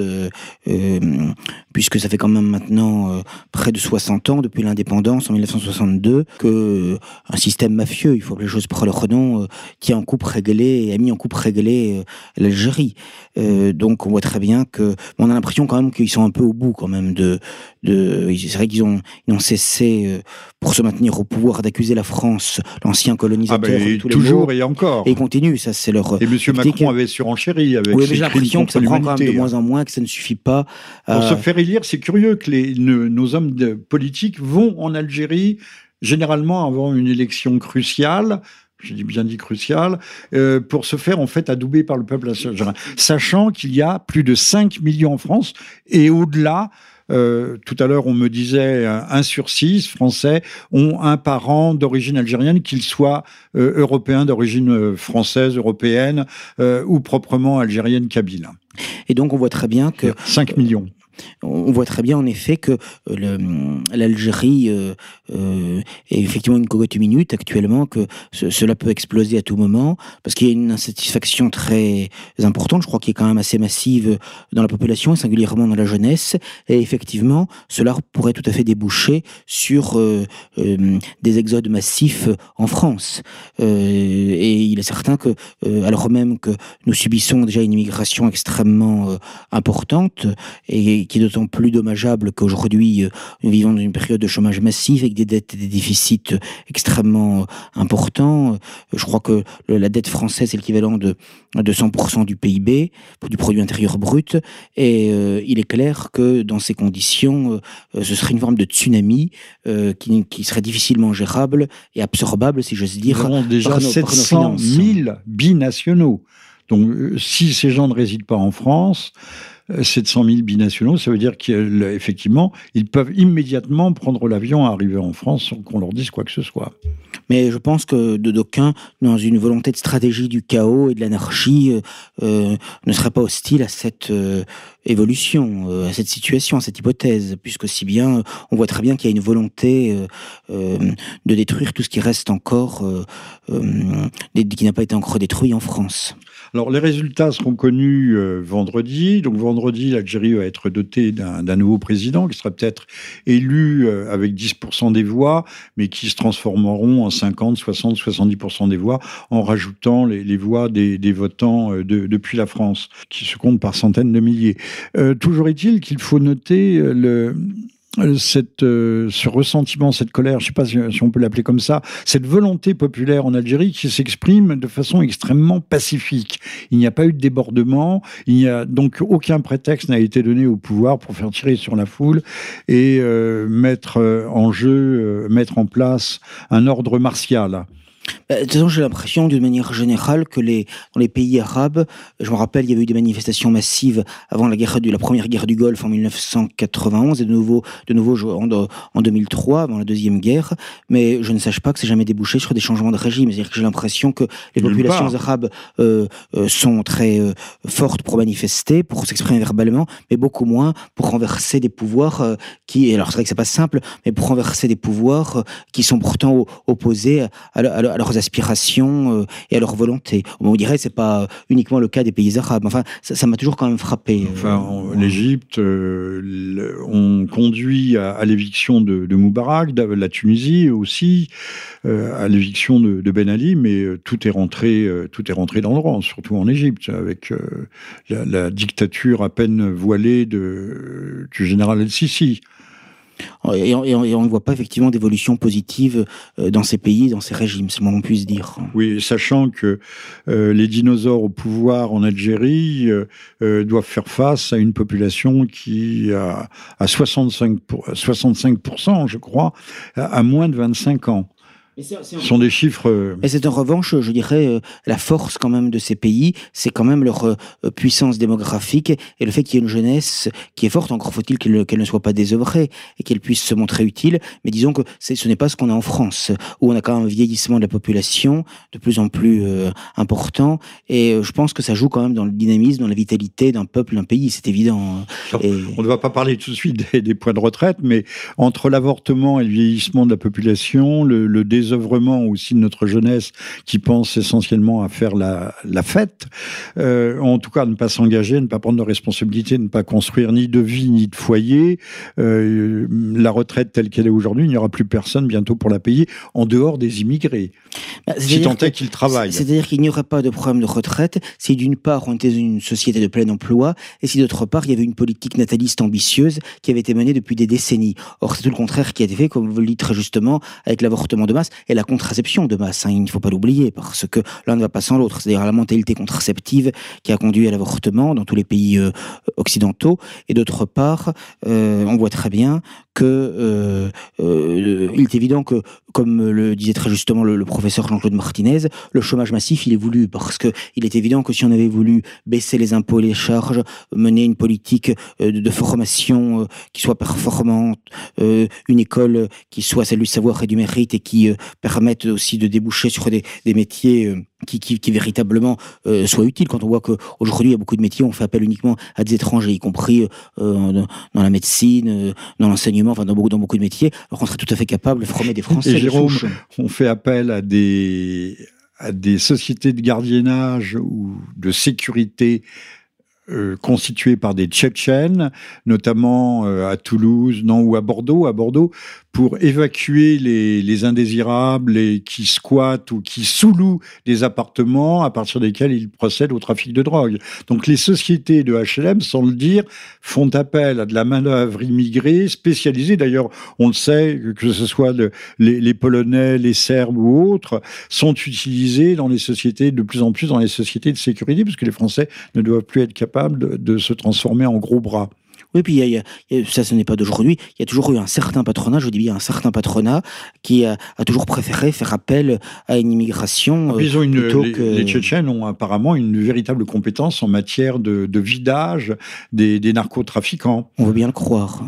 euh, puisque ça fait quand même maintenant euh, près de 60 ans depuis l'indépendance en 1962 que un système mafieux, il faut appeler les choses par leur nom, tient en coupe réglée a mis en coupe réglée l'Algérie. donc on voit très bien que on a l'impression quand même qu'ils sont un peu au bout quand même de de c'est vrai qu'ils ont ils ont cessé pour se maintenir au pouvoir d'accuser la France, l'ancien colonisateur,
ah ben,
tous
toujours et encore.
Et ils continuent, ça c'est leur.
Et M. Macron avait surenchéri avec.
Oui, mais j'ai l'impression que ça prend quand même de moins en moins, que ça ne suffit pas.
Pour euh... se faire élire, c'est curieux que les, nos, nos hommes de politiques vont en Algérie généralement avant une élection cruciale j'ai bien dit crucial, euh, pour se faire en fait adouber par le peuple algérien, sachant qu'il y a plus de 5 millions en France et au-delà. Euh, tout à l'heure, on me disait un sur six Français ont un parent d'origine algérienne, qu'il soit euh, européen d'origine française, européenne euh, ou proprement algérienne kabyle.
Et donc, on voit très bien que
5 millions.
On voit très bien en effet que l'Algérie euh, euh, est effectivement une cocotte minute actuellement, que ce, cela peut exploser à tout moment, parce qu'il y a une insatisfaction très importante, je crois qu'il est quand même assez massive dans la population, et singulièrement dans la jeunesse, et effectivement, cela pourrait tout à fait déboucher sur euh, euh, des exodes massifs en France. Euh, et il est certain que, alors même que nous subissons déjà une immigration extrêmement importante, et qui est d'autant plus dommageable qu'aujourd'hui, nous vivons dans une période de chômage massif avec des dettes et des déficits extrêmement importants. Je crois que la dette française est l'équivalent de, de 100% du PIB, du produit intérieur brut, et euh, il est clair que dans ces conditions, euh, ce serait une forme de tsunami euh, qui, qui, serait difficilement gérable et absorbable, si j'ose dire.
Nous avons déjà
par nos,
700
par nos
000 binationaux. Donc, si ces gens ne résident pas en France, 700 000 binationaux, ça veut dire qu'effectivement, ils peuvent immédiatement prendre l'avion, arriver en France sans qu'on leur dise quoi que ce soit.
Mais je pense que de dans une volonté de stratégie du chaos et de l'anarchie, euh, euh, ne seraient pas hostiles à cette euh, évolution, à cette situation, à cette hypothèse, puisque si bien on voit très bien qu'il y a une volonté de détruire tout ce qui reste encore, qui n'a pas été encore détruit en France.
Alors, les résultats seront connus euh, vendredi. Donc, vendredi, l'Algérie va être dotée d'un nouveau président qui sera peut-être élu euh, avec 10% des voix, mais qui se transformeront en 50, 60, 70% des voix en rajoutant les, voix des, votants euh, depuis la France, qui se comptent par centaines de milliers. toujours est-il qu'il faut noter le, cette, euh, ce ressentiment, cette colère, je ne sais pas si, on peut l'appeler comme ça, cette volonté populaire en Algérie qui s'exprime de façon extrêmement pacifique. Il n'y a pas eu de débordement, il n'y a donc aucun prétexte n'a été donné au pouvoir pour faire tirer sur la foule et euh, mettre en jeu, mettre en place un ordre martial.
Bah, j'ai l'impression, d'une manière générale, que les, dans les pays arabes, je me rappelle, il y avait eu des manifestations massives avant la, guerre, la première guerre du Golfe en 1991 et de nouveau, de nouveau en, en 2003, avant la deuxième guerre. Mais je ne sache pas que c'est jamais débouché sur des changements de régime. C'est-à-dire que j'ai l'impression que les populations arabes euh, euh, sont très euh, fortes pour manifester, pour s'exprimer verbalement, mais beaucoup moins pour renverser des pouvoirs qui, alors c'est vrai que c'est pas simple, mais pour renverser des pouvoirs qui sont pourtant opposés à, à à leurs aspirations euh, et à leur volonté. On dirait que c'est pas uniquement le cas des pays arabes. Enfin, ça m'a toujours quand même frappé.
Euh. Enfin, l'Égypte, euh, on conduit à, l'éviction de, de, Moubarak, de la Tunisie aussi, à l'éviction de, Ben Ali, mais tout est rentré, tout est rentré dans le rang, surtout en Égypte, avec la, dictature à peine voilée de, du général El-Sisi.
Et on, ne voit pas effectivement d'évolution positive euh, dans ces pays, dans ces régimes, c'est moins puisse dire.
Oui, sachant que euh, les dinosaures au pouvoir en Algérie euh, doivent faire face à une population qui a à 65, 65%, je crois, à moins de 25 ans. Ce sont des chiffres.
Euh, Mais c'est en revanche, je dirais, euh, la force quand même de ces pays, c'est quand même leur euh, puissance démographique et le fait qu'il y ait une jeunesse qui est forte. Encore faut-il qu'elle ne soit pas désœuvrée et qu'elle puisse se montrer utile. Mais disons que ce n'est pas ce qu'on a en France, où on a quand même un vieillissement de la population de plus en plus important. Et je pense que ça joue quand même dans le dynamisme, dans la vitalité d'un peuple, d'un pays. C'est évident.
Hein. On ne va pas parler tout de suite des, points de retraite, mais entre l'avortement et le vieillissement de la population, le, le œuvrements aussi de notre jeunesse qui pense essentiellement à faire la, fête, euh, en tout cas ne pas s'engager, ne pas prendre de responsabilités, ne pas construire ni de vie ni de foyer. Euh, la retraite telle qu'elle est aujourd'hui, il n'y aura plus personne bientôt pour la payer en dehors des immigrés, bah, si tant est qu'ils travaillent.
C'est-à-dire qu'il n'y aurait pas de problème de retraite si d'une part on était une société de plein emploi et si d'autre part il y avait une politique nataliste ambitieuse qui avait été menée depuis des décennies. Or c'est tout le contraire qui a été fait, comme vous le dites très justement, avec l'avortement de masse et la contraception de masse. Hein, il ne faut pas l'oublier parce que l'un ne va pas sans l'autre. C'est-à-dire la mentalité contraceptive qui a conduit à l'avortement dans tous les pays euh, occidentaux. Et d'autre part, euh, on voit très bien que euh, il est évident que, comme le disait très justement le, professeur Jean-Claude Martinez, le chômage massif, il est voulu parce que il est évident que si on avait voulu baisser les impôts et les charges, mener une politique de, formation qui soit performante, une école qui soit celle du savoir et du mérite et qui permette aussi de déboucher sur des, des métiers qui, qui, qui, véritablement euh, soit utile. Quand on voit qu'aujourd'hui, il y a beaucoup de métiers, on fait appel uniquement à des étrangers, y compris euh, dans, la médecine, euh, dans l'enseignement, enfin dans beaucoup, dans beaucoup de métiers, alors qu'on serait tout à fait capable de former des Français.
Et Jérôme, on fait appel à des, à des sociétés de gardiennage ou de sécurité euh, constituées par des Tchétchènes, notamment euh, à Toulouse, non, ou à Bordeaux, à Bordeaux, pour évacuer les, les indésirables et qui squattent ou qui sous-louent des appartements à partir desquels ils procèdent au trafic de drogue. Donc les sociétés de HLM, sans le dire, font appel à de la main-d'œuvre immigrée spécialisée. D'ailleurs, on le sait, que ce soit les, les, Polonais, les Serbes ou autres, sont utilisés dans les sociétés, de plus en plus dans les sociétés de sécurité, parce que les Français ne doivent plus être capables de, de se transformer en gros bras.
Oui, puis ça, ce n'est pas d'aujourd'hui. Il y a toujours eu un certain patronat, je dis bien un certain patronat, qui a, toujours préféré faire appel à une immigration.
Ah, ils ont une, les, Tchétchènes ont apparemment une véritable compétence en matière de, vidage des, des narcotrafiquants.
On veut bien le croire.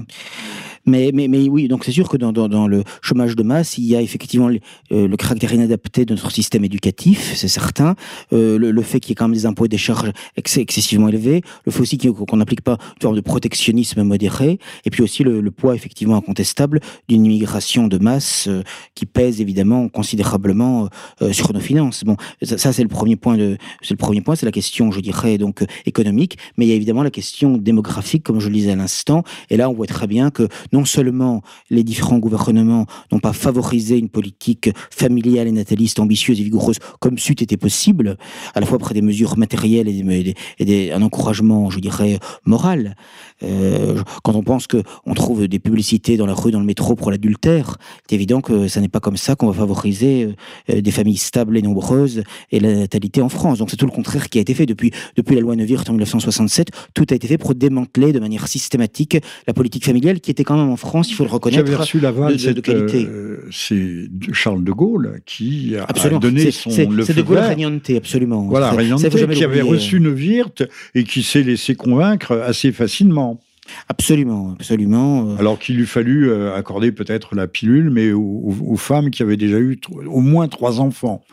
Mais, oui, donc c'est sûr que dans, le chômage de masse, il y a effectivement le, euh, le caractère inadapté de notre système éducatif, c'est certain. Euh, le, fait qu'il y ait quand même des impôts et des charges excessivement élevés. Le fait aussi qu'on n'applique pas une forme de protectionnisme modéré. Et puis aussi le, poids effectivement incontestable d'une immigration de masse euh, qui pèse évidemment considérablement euh, sur nos finances. Bon, ça, ça c'est le premier point. C'est le premier point, c'est la question, je dirais donc économique. Mais il y a évidemment la question démographique, comme je le disais à l'instant. Et là, on voit très bien que non seulement les différents gouvernements n'ont pas favorisé une politique familiale et nataliste ambitieuse et vigoureuse comme c'eût été possible, à la fois après des mesures matérielles et, un encouragement, je dirais, moral. Euh, quand on pense qu'on trouve des publicités dans la rue, dans le métro pour l'adultère, c'est évident que ce n'est pas comme ça qu'on va favoriser euh, des familles stables et nombreuses et la natalité en France. Donc c'est tout le contraire qui a été fait depuis, depuis la loi Neuwirth en 1967. Tout a été fait pour démanteler de manière systématique la politique familiale qui était quand même en France, il faut le reconnaître.
J'avais reçu l'aval de, de, qualité. Euh, c'est Charles de Gaulle qui a absolument. donné son le
C'est de Gaulle Régnante, absolument.
Voilà, Régnante, qui avait reçu Neuwirth et qui s'est laissé convaincre assez facilement.
Absolument, absolument.
Euh. Alors qu'il lui fallut euh, accorder peut-être la pilule, mais aux, aux, femmes qui avaient déjà eu au moins trois enfants.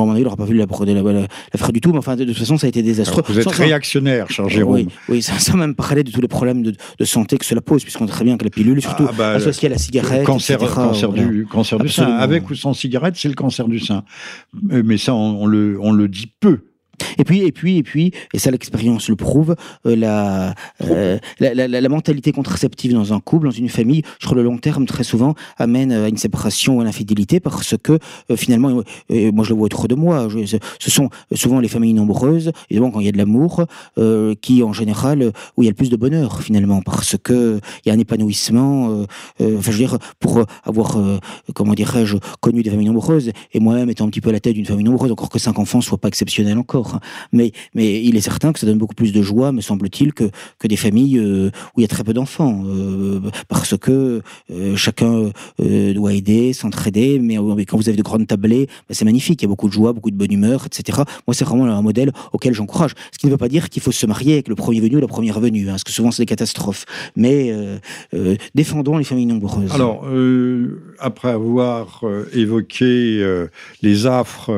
À mon avis, il n'aura pas vu la, la, la, faire du tout, mais enfin, de, toute façon, ça a été désastreux.
vous êtes réactionnaire, cher Jérôme.
Oui, oui sans, même parler de tous les problèmes de, de santé que cela pose, puisqu'on sait très bien que la pilule, surtout ah, bah, associée à la cigarette.
Cancer, cancer, du, cancer du sein. Avec ou sans cigarette, c'est le cancer du sein. Mais ça, on, on, le, on le dit peu.
Et puis, et puis, et puis, et ça l'expérience le prouve, euh, euh, la, la, la, mentalité contraceptive dans un couple, dans une famille, sur le long terme, très souvent, amène à une séparation ou à l'infidélité parce que euh, finalement, moi je le vois autour de moi, ce sont souvent les familles nombreuses, évidemment quand il y a de l'amour, qui en général, où il y a le plus de bonheur finalement, parce que il y a un épanouissement, enfin je veux dire, pour avoir, comment dirais-je, connu des familles nombreuses, et moi-même étant un petit peu à la tête d'une famille nombreuse, encore que cinq enfants soit pas exceptionnel encore. Mais, il est certain que ça donne beaucoup plus de joie, me semble-t-il, que, que des familles euh, où il y a très peu d'enfants. Euh, parce que euh, chacun doit aider, s'entraider, mais, quand vous avez de grandes tablées, bah, c'est magnifique. Il y a beaucoup de joie, beaucoup de bonne humeur, etc. Moi, c'est vraiment un modèle auquel j'encourage. Ce qui ne veut pas dire qu'il faut se marier avec le premier venu ou la première venue, hein, parce que souvent c'est des catastrophes. Mais défendons les familles nombreuses.
Alors, après avoir évoqué les affres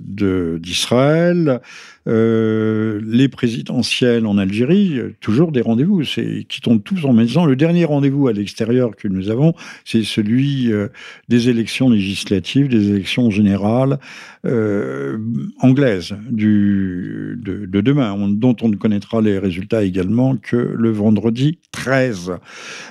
d'Israël, euh, les présidentielles en Algérie, toujours des rendez-vous, qui tombent tous en même temps. Le dernier rendez-vous à l'extérieur que nous avons, c'est celui euh, des élections législatives, des élections générales euh, anglaises de, de demain, dont on ne connaîtra les résultats également que le vendredi 13.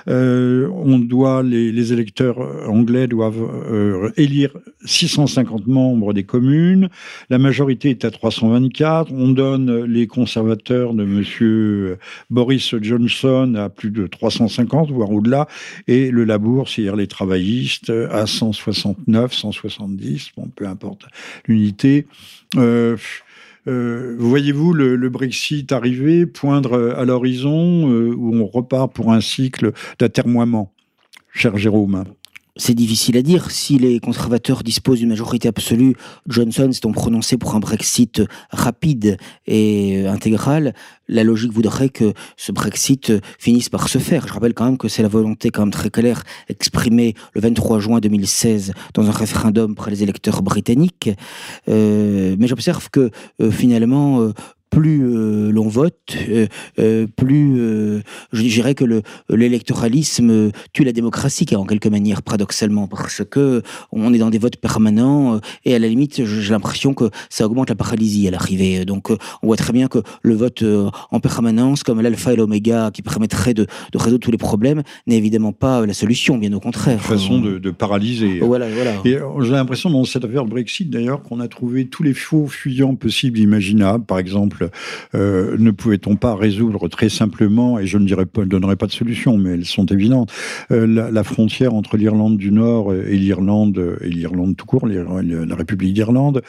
Euh, on doit, les, électeurs anglais doivent euh, élire 650 membres des communes. La majorité est à 324 on donne les conservateurs de M. Boris Johnson à plus de 350, voire au-delà, et le Labour, c'est-à-dire les travaillistes, à 169, 170, bon, peu importe l'unité. Euh, euh, voyez-vous le, Brexit arriver, poindre à l'horizon, euh, où on repart pour un cycle d'atermoiement, cher Jérôme?
C'est difficile à dire. Si les conservateurs disposent d'une majorité absolue, Johnson s'est prononcé pour un Brexit rapide et intégral. La logique voudrait que ce Brexit finisse par se faire. Je rappelle quand même que c'est la volonté quand même très claire exprimée le 23 juin 2016 dans un référendum par les électeurs britanniques. Euh, mais j'observe que euh, finalement, euh, plus euh, l'on vote, euh, euh, plus je dirais que l'électoralisme tue la démocratie, en quelque manière, paradoxalement, parce que on est dans des votes permanents et à la limite, j'ai l'impression que ça augmente la paralysie à l'arrivée. Donc, on voit très bien que le vote en permanence, comme l'alpha et l'oméga, qui permettrait de, résoudre tous les problèmes, n'est évidemment pas la solution, bien au contraire.
Une façon de, paralyser.
Voilà, voilà.
Et j'ai l'impression dans cette affaire Brexit, d'ailleurs, qu'on a trouvé tous les faux fuyants possibles, imaginables. Par exemple, exemple, ne pouvait-on pas résoudre très simplement, et je ne pas, donnerai pas de solution, mais elles sont évidentes, la, frontière entre l'Irlande du Nord et l'Irlande, et l'Irlande tout court, la République d'Irlande,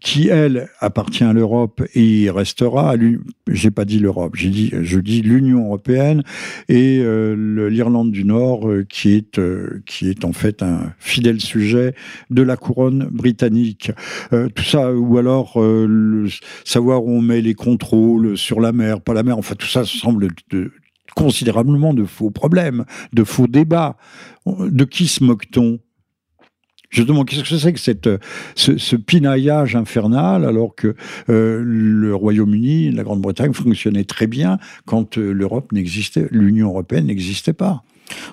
qui, elle, appartient à l'Europe et restera, j'ai pas dit l'Europe, dit, je dis l'Union européenne et l'Irlande du Nord, qui est, qui est en fait un fidèle sujet de la couronne britannique. Euh, tout ça, ou alors euh, savoir où on met les contrôles sur la mer, pas la mer, enfin tout ça semble considérablement de faux problèmes, de faux débats. De qui se moque-t-on? Justement, qu'est-ce que c'est que cette, ce, pinaillage infernal alors que euh, le Royaume-Uni, la Grande-Bretagne fonctionnaient très bien quand l'Europe n'existait, l'Union européenne n'existait pas?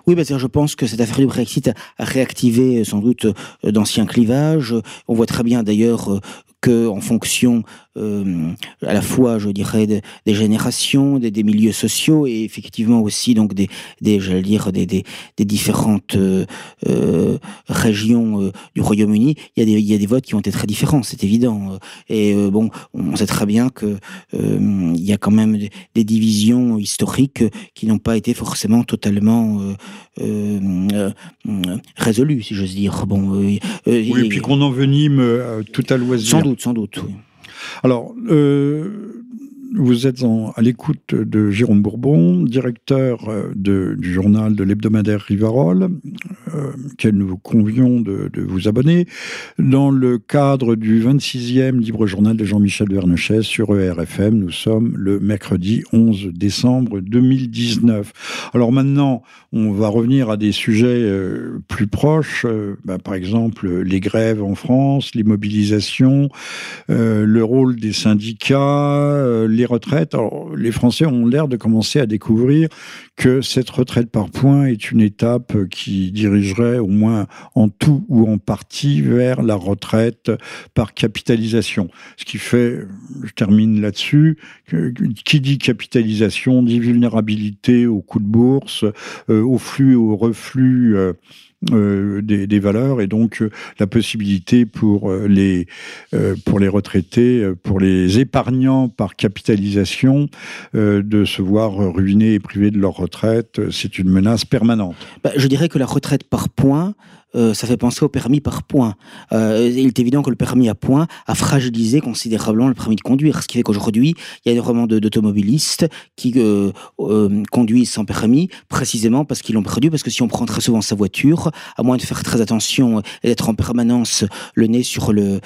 Oui, bah, je pense que cette affaire du Brexit a réactivé euh, sans doute euh, d'anciens clivages. On voit très bien d'ailleurs euh, que en fonction euh, à la fois, je dirais, des, des générations, des, des, milieux sociaux et effectivement aussi donc des, des j'allais dire, des, des, des différentes euh, euh régions du Royaume-Uni. Il y a des il y a des votes qui ont été très différents, c'est évident. Et bon, on sait très bien que il y a quand même des, divisions historiques qui n'ont pas été forcément totalement résolues, si j'ose dire.
Bon, oui, et puis qu'on envenime tout à loisir.
Sans doute, sans doute. Oui.
Alors, euh, vous êtes à l'écoute de Jérôme Bourbon, directeur euh, du journal de l'hebdomadaire Rivarol, euh, nous convions de, vous abonner, dans le cadre du 26e libre journal de Jean-Michel Vernochet sur ERFM. Nous sommes le mercredi 11 décembre 2019. Alors maintenant, on va revenir à des sujets euh, plus proches, bah, par exemple les grèves en France, les mobilisations, le rôle des syndicats, les retraites. Alors, les Français ont l'air de commencer à découvrir que cette retraite par points est une étape qui dirigerait au moins en tout ou en partie vers la retraite par capitalisation. Ce qui fait, je termine là-dessus, qui dit capitalisation dit vulnérabilité au coût de bourse, euh, au flux et au reflux. Euh, euh, des, valeurs et donc euh, la possibilité pour euh, les pour les retraités, pour les épargnants par capitalisation, de se voir ruinés et privés de leur retraite, c'est une menace permanente.
Bah, je dirais que la retraite par points euh, ça fait penser au permis par points. Euh, il est évident que le permis à points a fragilisé considérablement le permis de conduire, ce qui fait qu'aujourd'hui, il y a énormément d'automobilistes qui euh, conduisent sans permis, précisément parce qu'ils l'ont perdu, parce que si on prend très souvent sa voiture, à moins de faire très attention et d'être en permanence le nez sur le,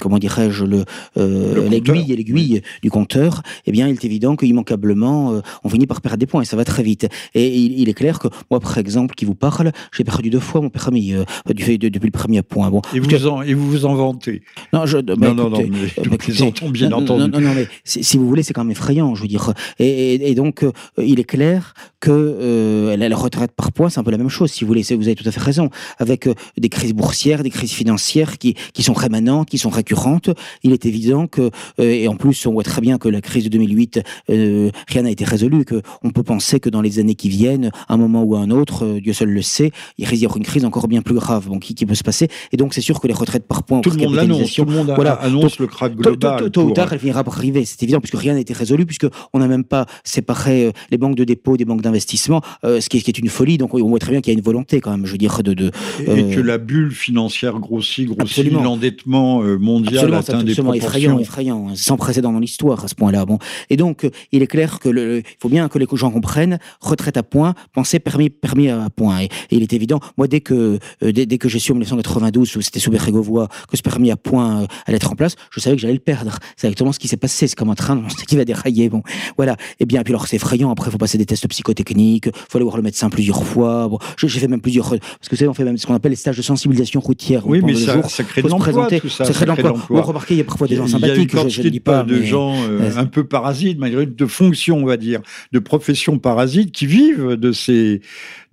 comment dirais-je, le, l'aiguille et l'aiguille du compteur, eh bien, il est évident qu'immanquablement, on finit par perdre des points et ça va très vite. Et il, il, est clair que moi, par exemple, qui vous parle, j'ai perdu deux fois mon permis du fait depuis le premier point. Bon,
et vous, en, et vous vous en vantez
Non, je,
bah, non, non, non, mais, euh, bien entendu.
Non, non, mais si vous voulez, c'est quand même effrayant, je veux dire. Et, et, donc, euh, il est clair que euh, la, retraite par points, c'est un peu la même chose, si vous voulez. Vous avez tout à fait raison. Avec euh, des crises boursières, des crises financières qui, qui sont rémanentes, qui sont récurrentes, il est évident que, et en plus, on voit très bien que la crise de 2008, rien n'a été résolu, que on peut penser que dans les années qui viennent, un moment ou un autre, Dieu seul le sait, il risque d'y avoir une crise encore bien plus grave bon, qui, qui, peut se passer. Et donc, c'est sûr que les retraites par points,
tout le monde l'annonce, tout le monde voilà, annonce le krach global.
Tôt, ou tard, elle finira par arriver, c'est évident, puisque rien n'a été résolu, puisque on n'a même pas séparé euh, les banques de dépôt des banques d'investissement, euh, ce, qui est, ce, qui est, une folie. Donc, on voit très bien qu'il y a une volonté, quand même, je veux dire, de. de
euh... Et que la bulle financière grossit, grossit, l'endettement mondial absolument, atteint des proportions.
effrayant, effrayant, hein, sans précédent dans l'histoire à ce point-là. Bon. Et donc, il est clair que le, il faut bien que les gens comprennent, retraite à points, penser permis, permis à points. Et, il est évident, moi, dès que, dès, dès que j'ai su en 1992, où c'était sous Bérégovois, que ce permis à points euh, allait être en place, je savais que j'allais le perdre. C'est exactement ce qui s'est passé. C'est comme un train, [LAUGHS] qu'il va dérailler. Bon, voilà. Et bien, et puis alors c'est effrayant. Après, il faut passer des tests psychotechniques, faut aller voir le médecin plusieurs fois. Bon, j'ai fait même plusieurs, parce que vous savez, on fait même ce qu'on appelle les stages de sensibilisation routière.
Oui, mais ça, ça crée de l'emploi, tout ça. Ça crée de l'emploi.
Bon, remarquez, il y a parfois des gens sympathiques.
Il y a une je, je dis pas, de gens euh, un peu parasites, malgré de fonctions, on va dire, de professions parasites qui vivent de ces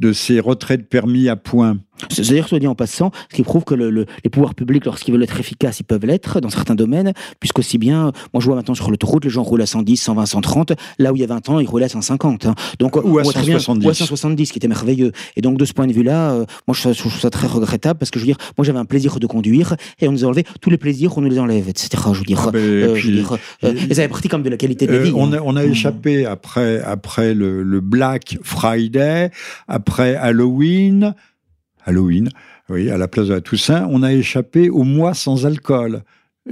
de ces retraites permis à points
c'est-à-dire, soit dit en passant, ce qui prouve que les pouvoirs publics, lorsqu'ils veulent être efficaces, ils peuvent l'être dans certains domaines, puisqu'aussi bien, moi je vois maintenant sur l'autoroute, les gens roulent à 110, 120, 130, là où il y a 20 ans, ils roulaient à 150. Hein.
Donc, ou à 170.
ou à 170, qui était merveilleux. Et donc, de ce point de vue-là, euh, moi je trouve, ça très regrettable, parce que je veux dire, moi j'avais un plaisir de conduire, et on nous a enlevé tous les plaisirs, on nous les enlève, etc. Je veux dire, ah, euh, je veux dire euh, et ça fait partie comme de la qualité de la vie.
On, hein. a, on a mmh. échappé après, après le, le Black Friday, après Halloween, Halloween, oui, à la place de la Toussaint, on a échappé au mois sans alcool.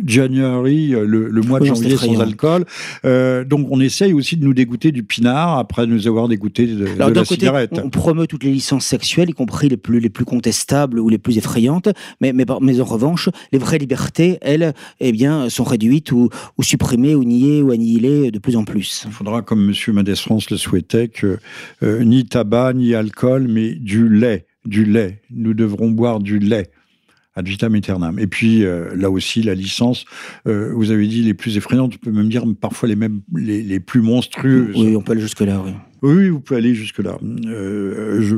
January, euh, le, mois de janvier sans alcool. Euh, donc on essaye aussi de nous dégoûter du pinard après nous avoir dégoûté de, la côté, cigarette.
On promeut toutes les licences sexuelles, y compris les plus, les plus contestables ou les plus effrayantes, mais, mais, mais en revanche, les vraies libertés, elles, eh bien, sont réduites ou, ou supprimées ou niées ou annihilées de plus en plus.
Il faudra, comme M. Madès France le souhaitait, que euh, ni tabac, ni alcool, mais du lait du lait. Nous devrons boire du lait. Ad vitam aeternam. Et puis, euh, là aussi, la licence, euh, vous avez dit les plus effrayantes, on peut même dire parfois les, mêmes, les, plus monstrueuses.
Oui, on peut aller jusque-là, oui.
Oui, vous pouvez aller jusque-là. Euh, je,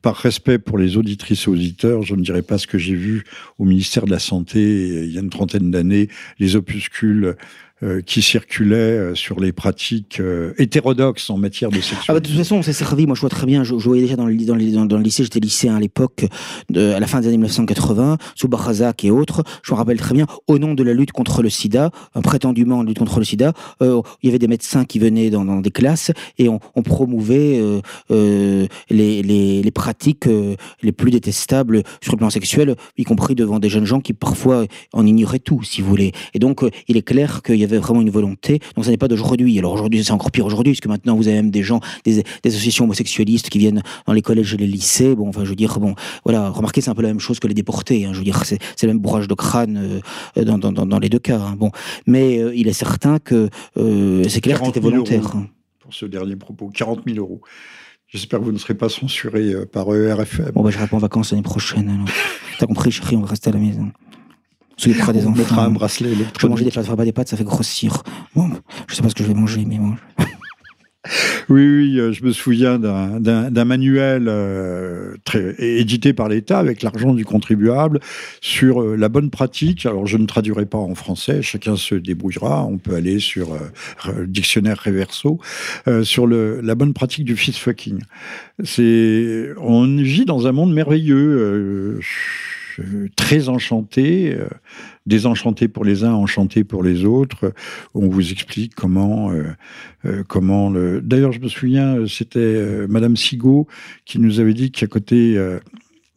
par respect pour les auditrices et auditeurs, je ne dirais pas ce que j'ai vu au ministère de la Santé il y a une trentaine d'années, les opuscules qui circulait euh, sur les pratiques euh, hétérodoxes en matière de sexualité. Ah
bah, de toute façon, on s'est servi. Moi, je vois très bien. Je, voyais déjà dans le, dans, le, dans le lycée. J'étais lycéen à l'époque, à la fin des années 1980, sous Barazak et autres. Je me rappelle très bien. Au nom de la lutte contre le SIDA, prétendument lutte contre le SIDA, il y avait des médecins qui venaient dans, dans des classes et on, on promouvait les, les, les, pratiques les plus détestables sur le plan sexuel, y compris devant des jeunes gens qui parfois en ignoraient tout, si vous voulez. Et donc, il est clair qu'il y avait vraiment une volonté. Donc ça n'est pas d'aujourd'hui. Alors aujourd'hui, c'est encore pire aujourd'hui, puisque maintenant vous avez même des gens, des, associations homosexualistes qui viennent dans les collèges et les lycées. Bon, enfin, je veux dire, bon, voilà, remarquez, c'est un peu la même chose que les déportés. Hein. Je veux dire, c'est le même bourrage de crâne euh, dans, dans, dans, les deux cas. Hein. Bon, mais euh, il est certain que euh, c'est clair que c'était volontaire.
Pour ce dernier propos, 40 000 euros. J'espère que vous ne serez pas censuré par ERFM.
Bon, bah, je réponds en vacances l'année prochaine. [LAUGHS] T'as compris, chérie, on va rester à la maison. Soyez près des enfants.
un bracelet
Je vais manger des pâtes, pas des pâtes, ça fait grossir. Bon, je sais pas ce que je vais manger, mais bon. [LAUGHS]
Oui, oui, euh, je me souviens d'un manuel euh, très, édité par l'État avec l'argent du contribuable sur euh, la bonne pratique. Alors, je ne traduirai pas en français, chacun se débrouillera. On peut aller sur le dictionnaire Reverso sur le, la bonne pratique du fist fucking. On vit dans un monde merveilleux très enchanté, euh, désenchanté pour les uns, enchanté pour les autres. On vous explique comment, euh, euh, comment le. D'ailleurs, je me souviens, c'était Madame Sigaud qui nous avait dit qu'à côté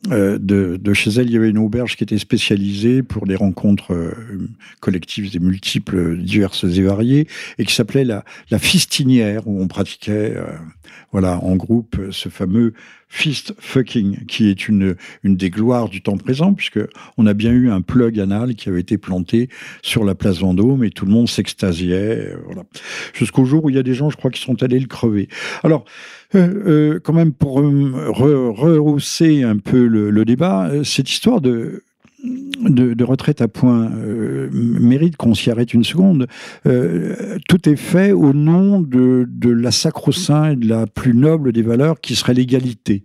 de, chez elle, il y avait une auberge qui était spécialisée pour les rencontres collectives et multiples, diverses et variées, et qui s'appelait la, la fistinière, où on pratiquait, voilà, en groupe, ce fameux fist fucking, qui est une, une des gloires du temps présent, puisque on a bien eu un plug anal qui avait été planté sur la place Vendôme et tout le monde s'extasiait, euh, voilà. Jusqu'au jour où il y a des gens, je crois, qui sont allés le crever. Alors, euh, euh, quand même, pour rehausser un peu le débat, cette histoire de de, retraite à point euh, mérite qu'on s'y arrête une seconde. Euh, tout est fait au nom de, de la sacro-saint et de la plus noble des valeurs qui serait l'égalité.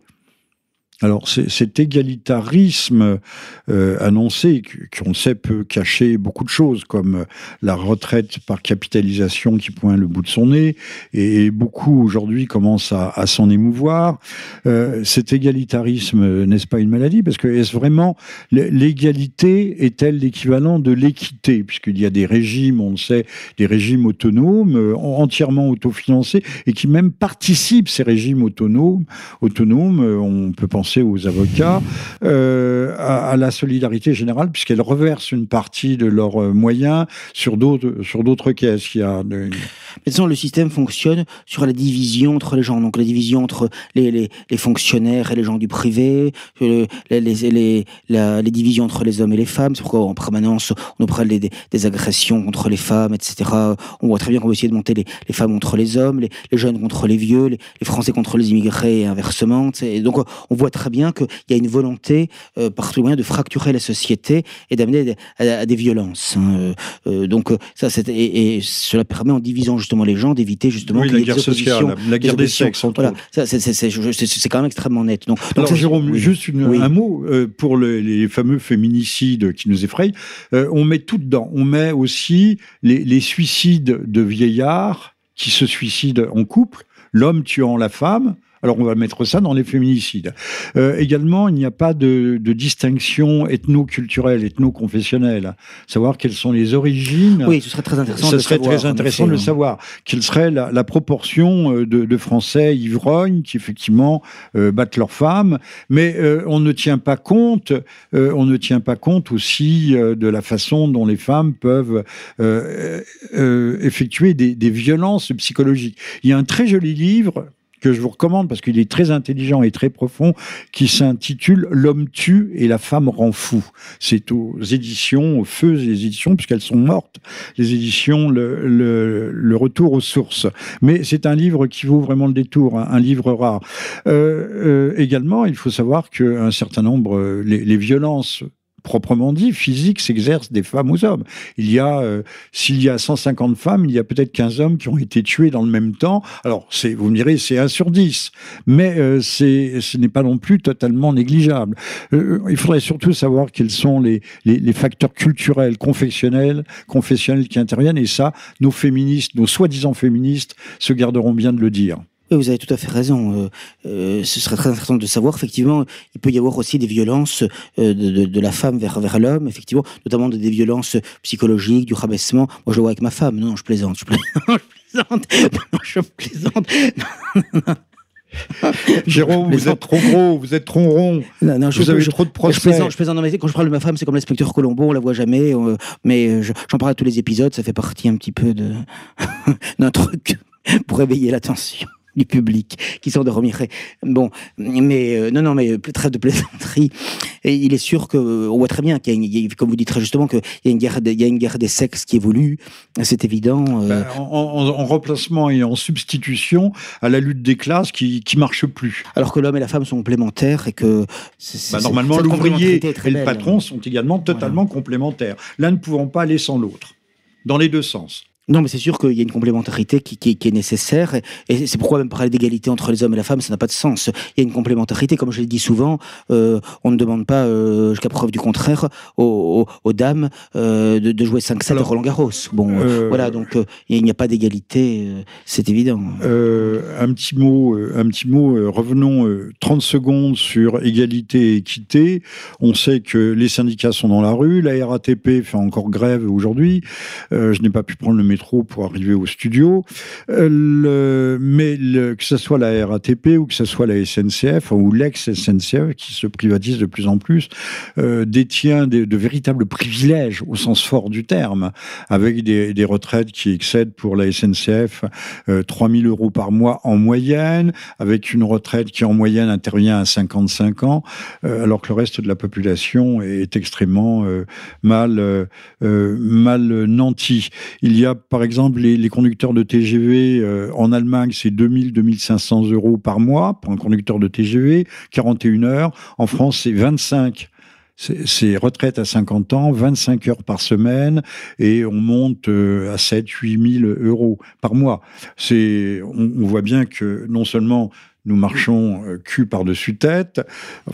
Alors cet égalitarisme euh, annoncé, qu'on sait, peut cacher beaucoup de choses, comme la retraite par capitalisation qui pointe le bout de son nez, et, beaucoup aujourd'hui commencent à, s'en émouvoir. Euh, cet égalitarisme n'est-ce pas une maladie? Parce que est-ce vraiment l'égalité est-elle l'équivalent de l'équité? Puisqu'il y a des régimes, on le sait, des régimes autonomes, euh, entièrement autofinancés, et qui même participent ces régimes autonomes. Autonomes, on peut penser aux avocats, euh, à, la solidarité générale, puisqu'elles reversent une partie de leurs euh, moyens sur d'autres sur d'autres caisses. Il y a
le système fonctionne sur la division entre les gens, donc la division entre les, les, les fonctionnaires et les gens du privé, les, les, la, les divisions entre les hommes et les femmes. C'est pourquoi en permanence on parle des, des, agressions contre les femmes, etc. On voit très bien qu'on veut essayer de monter les, femmes contre les hommes, les, jeunes contre les vieux, les, Français contre les immigrés et inversement. Donc on voit très très bien qu'il y a une volonté euh, par tout moyen de fracturer la société et d'amener à, des violences. Hein. Euh, donc ça, et, et, cela permet en divisant justement les gens d'éviter justement
oui, la guerre sociale, la, guerre des sexes. Voilà,
c'est quand même extrêmement net. Donc,
Alors Jérôme, juste un mot pour les fameux féminicides qui nous effrayent. on met tout dedans. On met aussi les, les suicides de vieillards qui se suicident en couple, l'homme tuant la femme, alors on va mettre ça dans les féminicides. Euh, également, il n'y a pas de, distinction ethno-culturelle, ethno-confessionnelle. Savoir quelles sont les origines.
Oui, ce serait très intéressant.
Ce serait très intéressant de le savoir. Quelle serait la, proportion euh, de, Français ivrognes qui effectivement euh, battent leurs femmes, mais on ne tient pas compte. on ne tient pas compte aussi de la façon dont les femmes peuvent effectuer des, des violences psychologiques. Il y a un très joli livre que je vous recommande parce qu'il est très intelligent et très profond, qui s'intitule L'homme tue et la femme rend fou. C'est aux éditions, aux feux des éditions, puisqu'elles sont mortes, les éditions le, Retour aux sources. Mais c'est un livre qui vaut vraiment le détour, un, livre rare. Euh, euh, également, il faut savoir qu'un certain nombre, les, les violences proprement dit, physique s'exerce des femmes aux hommes. Il y a, euh, s'il y a 150 femmes, il y a peut-être 15 hommes qui ont été tués dans le même temps. Alors, c'est, vous me direz, c'est 1 sur 10. Mais euh, c'est, ce n'est pas non plus totalement négligeable. Euh, il faudrait surtout savoir quels sont les, les, les, facteurs culturels, confessionnels, confessionnels qui interviennent. Et ça, nos féministes, nos soi-disant féministes, se garderont bien de le dire
vous avez tout à fait raison. Euh, euh, ce serait très intéressant de savoir, effectivement, il peut y avoir aussi des violences euh, de, la femme vers, vers l'homme, effectivement, notamment des violences psychologiques, du rabaissement. Moi, je le vois avec ma femme. Non, je plaisante. Je plaisante. [LAUGHS] je plaisante. [LAUGHS]
Jérôme, vous êtes trop gros, vous êtes trop rond. Non, non, vous avez trop de prospects. Je
plaisante, je plaisante. quand je parle de ma femme, c'est comme l'inspecteur Colombo, on la voit jamais. mais j'en parle à tous les épisodes, ça fait partie un petit peu d'un [LAUGHS] truc pour réveiller l'attention du public qui s'endormirait. Bon, mais euh, non, non, mais trêve de plaisanterie. Et il est sûr que on voit très bien qu'il y a, comme vous dites très justement, qu'il y a une guerre, il y a une guerre des sexes qui évolue. C'est évident.
Euh. Ben, en, remplacement et en substitution à la lutte des classes qui qui marche plus.
Alors que l'homme et la femme sont complémentaires et que
ben, normalement l'ouvrier et le patron sont également totalement complémentaires. L'un ne pouvant pas aller sans l'autre, dans les deux sens.
Non, mais c'est sûr qu'il y a une complémentarité qui, qui, est nécessaire. Et, c'est pourquoi même parler d'égalité entre les hommes et la femme, ça n'a pas de sens. Il y a une complémentarité, comme je l'ai dit souvent, euh, on ne demande pas, euh, jusqu'à preuve du contraire, aux, dames euh, de, jouer 5-7 à Roland Garros. Bon, voilà, donc il n'y a pas d'égalité, c'est évident.
un petit mot, un petit mot revenons 30 secondes sur égalité et équité. On sait que les syndicats sont dans la rue, la RATP fait encore grève aujourd'hui. je n'ai pas pu prendre le pour arriver au studio. Euh, le, mais le, que ce soit la RATP ou que ce soit la SNCF ou l'ex-SNCF qui se privatise de plus en plus, euh, détient de véritables privilèges au sens fort du terme, avec des, des retraites qui excèdent pour la SNCF euh, 3000 euros par mois en moyenne, avec une retraite qui en moyenne intervient à 55 ans, euh, alors que le reste de la population est extrêmement mal, mal nanti. Il y a par exemple, les, conducteurs de TGV euh, en Allemagne, c'est 2000-2500 euros par mois pour un conducteur de TGV, 41 heures. En France, c'est 25 c'est retraite à 50 ans, 25 heures par semaine, et on monte euh, à 7 8 000 euros par mois. On, voit bien que non seulement nous marchons euh, cul par-dessus tête,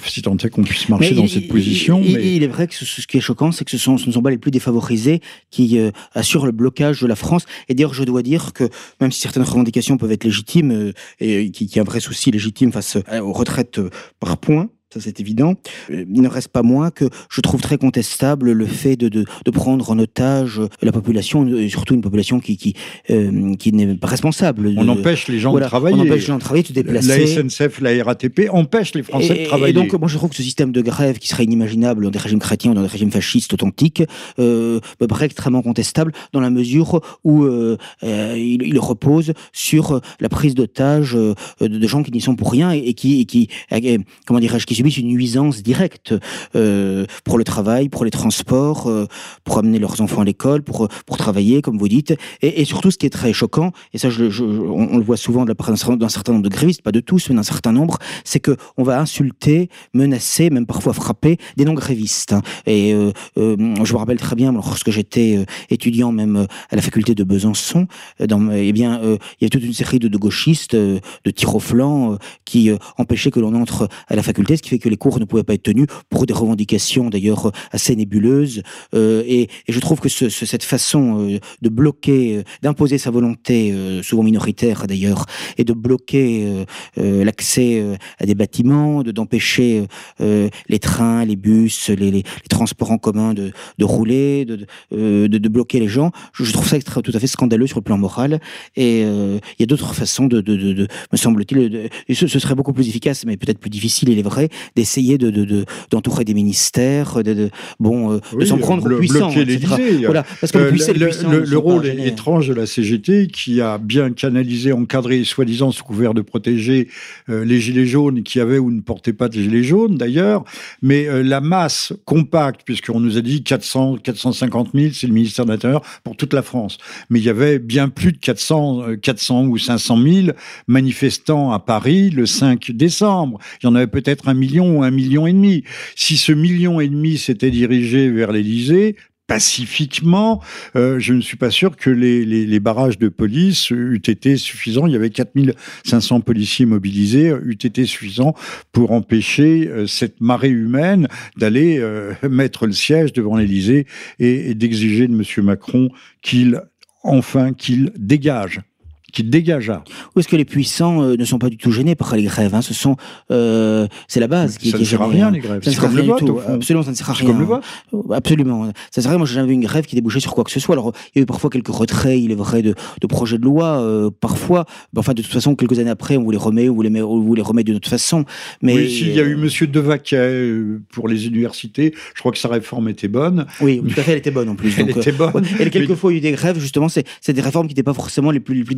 si tant est qu'on puisse marcher dans cette position.
Il, mais... il est vrai que ce, qui est choquant, c'est que ce, sont, ce ne sont pas les plus défavorisés qui euh, assurent le blocage de la France. Et d'ailleurs, je dois dire que même si certaines revendications peuvent être légitimes, euh, et qui, qui a un vrai souci légitime face aux retraites par points, ça c'est évident. Euh, il ne reste pas moins que je trouve très contestable le fait de, de, de prendre en otage la population, et surtout une population qui, qui, euh, qui n'est pas responsable.
On empêche les gens de travailler.
On empêche les gens de travailler, de se déplacer.
La SNCF, la RATP empêchent les Français de travailler.
Et donc, moi je trouve que ce système de grève qui serait inimaginable dans des régimes chrétiens ou dans des régimes fascistes authentiques euh, me paraît extrêmement contestable dans la mesure où euh, euh il, il, repose sur la prise d'otage de, gens qui n'y sont pour rien et, qui, et qui comment dirais-je, qui subissent une nuisance directe pour le travail, pour les transports, pour amener leurs enfants à l'école, pour, pour travailler, comme vous dites. Et, surtout, ce qui est très choquant, et ça, on, le voit souvent de la part d'un certain nombre de grévistes, pas de tous, mais d'un certain nombre, c'est que on va insulter, menacer, même parfois frapper des non-grévistes. Hein. Et je me rappelle très bien, lorsque j'étais étudiant même à la faculté de Besançon, dans, eh bien, il y a toute une série de, gauchistes, de tir au flanc, qui empêchaient que l'on entre à la faculté, ce qui fait que les cours ne pouvaient pas être tenus pour des revendications d'ailleurs assez nébuleuses. Et, et, je trouve que ce, cette façon de bloquer, d'imposer sa volonté, souvent minoritaire d'ailleurs, et de bloquer l'accès à des bâtiments, de d'empêcher les trains, les bus, les, transports en commun de, de rouler, de, de, de, bloquer les gens, je, trouve ça tout à fait scandaleux sur le plan moral. Et il y a d'autres façons de, me semble-t-il, ce, ce, serait beaucoup plus efficace, mais peut-être plus difficile, il est vrai, d'essayer de d'entourer des ministères, de, bon, de s'en prendre aux puissants,
Voilà, parce que le, le, rôle étrange de la CGT qui a bien canalisé, encadré, soi-disant sous couvert de protéger les gilets jaunes qui avaient ou ne portaient pas de gilets jaunes d'ailleurs, mais la masse compacte, puisqu'on nous a dit 400, 450 000, c'est le ministère de l'Intérieur pour toute la France, mais il y avait bien plus de 400, 400 ou 500 000 manifestants à Paris le 5 décembre. Il y en avait peut-être un million un million et demi. Si ce million et demi s'était dirigé vers l'Élysée, pacifiquement, euh, je ne suis pas sûr que les, barrages de police eût été suffisants. Il y avait 4500 policiers mobilisés, eût été suffisants pour empêcher euh, cette marée humaine d'aller euh, [LAUGHS] mettre le siège devant l'Élysée et, et d'exiger de M. Macron qu'il enfin qu'il dégage qui dégagea.
Ou est-ce que les puissants euh, ne sont pas du tout gênés par les grèves hein Ce sont, euh, c'est la base qui,
ça ne sert à rien
hein.
les grèves.
Ça ne sert à rien du tout. Absolument, ça ne sert à rien.
Comme le vote.
Absolument. Ça ne sert à rien. Moi, j'ai jamais vu une grève qui débouchait sur quoi que ce soit. Alors, il y a eu parfois quelques retraits, il est vrai, de, de projets de loi. Euh, parfois, enfin, de toute façon, quelques années après, on vous les remet, on vous les, met, on vous les remet d'une autre façon. Mais
oui, il y a eu Monsieur Devaquet pour les universités. Je crois que sa réforme était bonne.
Oui, tout à fait, elle était bonne en plus.
elle était bonne.
Et quelquefois, il y a eu des grèves. Justement, c'est des réformes qui n'étaient pas forcément les plus, les plus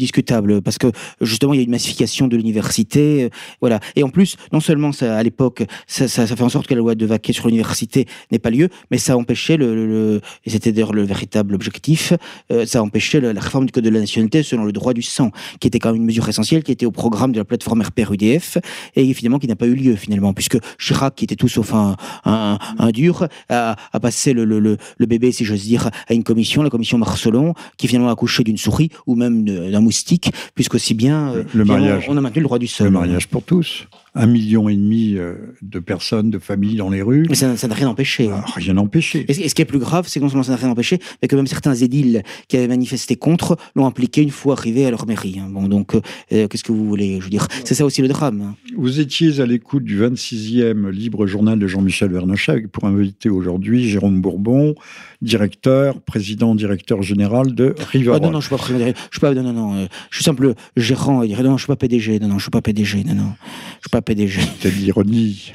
parce que justement il y a une massification de l'université, euh, voilà. Et en plus, non seulement à l'époque, ça, fait en sorte que la loi de Vaquet sur l'université n'ait pas lieu, mais ça empêchait le, et c'était d'ailleurs le véritable objectif, euh, ça empêchait la réforme du code de la nationalité selon le droit du sang, qui était quand même une mesure essentielle, qui était au programme de la plateforme RPR-UDF et finalement qui n'a pas eu lieu finalement, puisque Chirac, qui était tout sauf un, dur, a, passé le, le, bébé, si j'ose dire, à une commission, la commission Marcelon, qui finalement a accouché d'une souris ou même d'un moustique, puisqu'aussi bien
euh, le mariage.
On, a maintenu le droit du sol.
Le mariage pour tous. Un million et demi euh, de personnes, de familles dans les rues.
Mais ça n'a rien empêché.
Ah, rien empêché.
Et, ce qui est plus grave, c'est que non seulement ça n'a rien empêché, mais que même certains édiles qui avaient manifesté contre l'ont impliqué une fois arrivés à leur mairie. Hein. Bon, donc, euh, qu'est-ce que vous voulez Je veux dire, c'est ça aussi le drame. Hein.
Vous étiez à l'écoute du 26e libre journal de Jean-Michel Vernochet pour inviter aujourd'hui Jérôme Bourbon, directeur, président, directeur général de Riva.
Ah, non, non, je suis pas président. Je suis pas, non, non, non. Je suis simple gérant. Non, non, je suis pas PDG. Non, non, je suis pas PDG. Non, non, je suis pas PDG.
C'est l'ironie.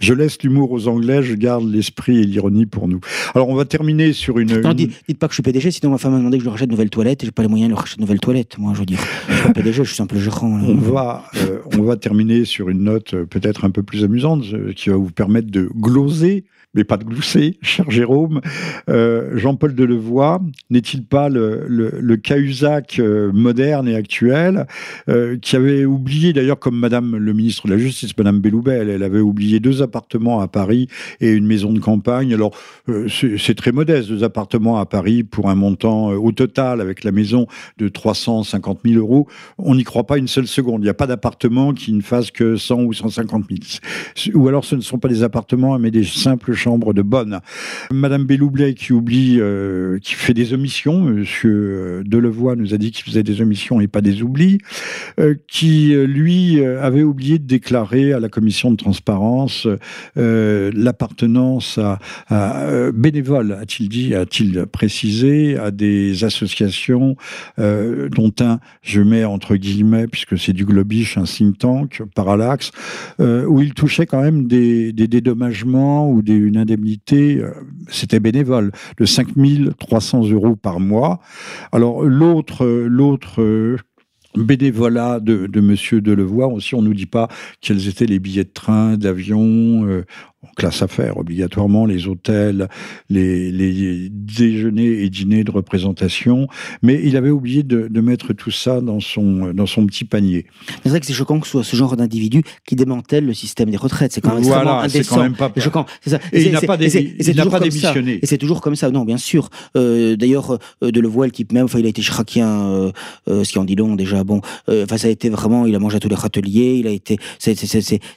Je laisse l'humour aux Anglais, je garde l'esprit et l'ironie pour nous. Alors, on va terminer sur une.
Non, dites, pas que je suis PDG, sinon ma femme m'a demandé que je lui rachète de nouvelles toilettes et j'ai pas les moyens de lui racheter de nouvelles toilettes. Moi, je veux dire, je suis pas PDG, je suis simple gérant.
On va, euh, on va terminer sur une note euh, peut-être un peu plus amusante euh, qui va vous permettre de gloser mais pas de glousser, cher Jérôme. Euh, Jean-Paul Delevoye n'est-il pas le, le, Cahuzac euh, moderne et actuel, euh, qui avait oublié, d'ailleurs, comme Madame le ministre de la Justice, Madame Belloubet, elle, avait oublié deux appartements à Paris et une maison de campagne. Alors, c'est très modeste, deux appartements à Paris pour un montant au total, avec la maison, de 350 000 euros. On n'y croit pas une seule seconde. Il n'y a pas d'appartement qui ne fasse que 100 ou 150 000. Ou alors, ce ne sont pas des appartements, mais des simples chambre de bonne. Madame Belloublet qui oublie, euh, qui fait des omissions, Monsieur euh, Delevoye nous a dit qu'il faisait des omissions et pas des oublis, euh, qui lui avait oublié de déclarer à la commission de transparence l'appartenance à, à bénévole, a-t-il dit, a-t-il précisé, à des associations dont un, je mets entre guillemets, puisque c'est du Globish, un think tank, Parallax, où il touchait quand même des, des dédommagements ou des, une indemnité, euh, c'était bénévole, de 5300 euros par mois. Alors l'autre, l'autre bénévolat de, de Monsieur Delevoye aussi. On nous dit pas quels étaient les billets de train, d'avion. Euh, classe affaires obligatoirement, les hôtels, les, les, déjeuners et dîners de représentation, mais il avait oublié de, de mettre tout ça dans son, dans son petit panier.
C'est vrai que c'est choquant que ce soit ce genre d'individu qui démantèle le système des retraites. C'est quand même
voilà,
indécent.
Quand même pas...
choquant.
Ça. Et, et il n'a pas, pas démissionné.
Et c'est toujours comme ça. Non, bien sûr. Euh, D'ailleurs, euh, de le voir type même, enfin, il a été chraquien, euh, euh, ce qui en dit long déjà. Bon, euh, enfin, ça a été vraiment, il a mangé à tous les râteliers. Il a été, c'est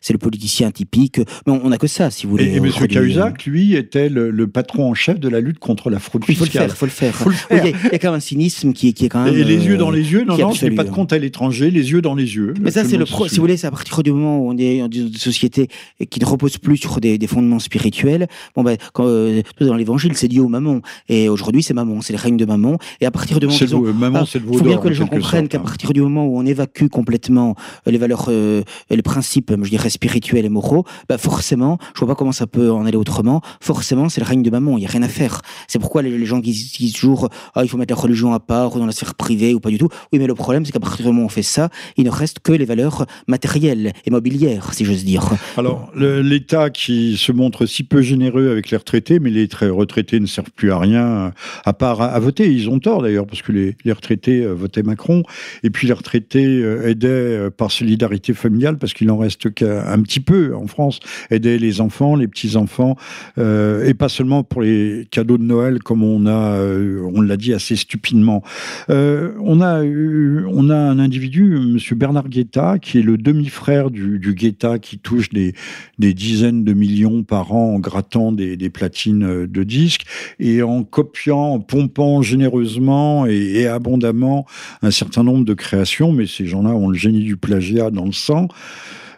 le politicien typique. Mais on n'a que ça si vous voulez.
Et, et M. Cahuzac, lui, était le, le, patron en chef de la lutte contre la fraude fiscale.
Il faut le faire, faut le faire. il, y a, il, y a, quand même un cynisme qui, qui est quand même.
Et les yeux dans les yeux, non, non, ce n'est pas de compte à l'étranger, les yeux dans les yeux.
Mais ça, c'est le pro, si vous voulez, c'est à partir du moment où on est dans une société qui ne repose plus sur des, des fondements spirituels. Bon, ben, quand, euh, dans l'évangile, c'est Dieu au mammon. Et aujourd'hui, c'est mammon, c'est le règne de mammon. Et à partir du moment où.
Le, ah, c'est le
Il faut bien que les gens comprennent qu'à partir du moment où on évacue complètement les valeurs, euh, les principes, je dirais, spirituels et moraux, bah forcément, je vois pas comment ça peut en aller autrement forcément, c'est le règne de maman. Il n'y a rien à faire. C'est pourquoi les, gens qui disent toujours ah, il faut mettre la religion à part ou dans la sphère privée ou pas du tout. Oui, mais le problème, c'est qu'à partir du moment où on fait ça, il ne reste que les valeurs matérielles et mobilières, si j'ose dire.
Alors, l'État qui se montre si peu généreux avec les retraités, mais les retraités ne servent plus à rien à part à, voter. Ils ont tort d'ailleurs, parce que les, retraités euh, votaient Macron, et puis les retraités euh, aidaient euh, par solidarité familiale, parce qu'il en reste qu'un petit peu en France, aidaient les enfants, les petits-enfants, euh, et pas seulement pour les cadeaux de Noël comme on a, euh, on l'a dit assez stupidement. Euh, on a, on a un individu, Monsieur Bernard Guetta, qui est le demi-frère du, Guetta, qui touche des, des dizaines de millions par an en grattant des, des platines de disques et en copiant, en pompant généreusement et abondamment un certain nombre de créations. Mais ces gens-là ont le génie du plagiat dans le sang.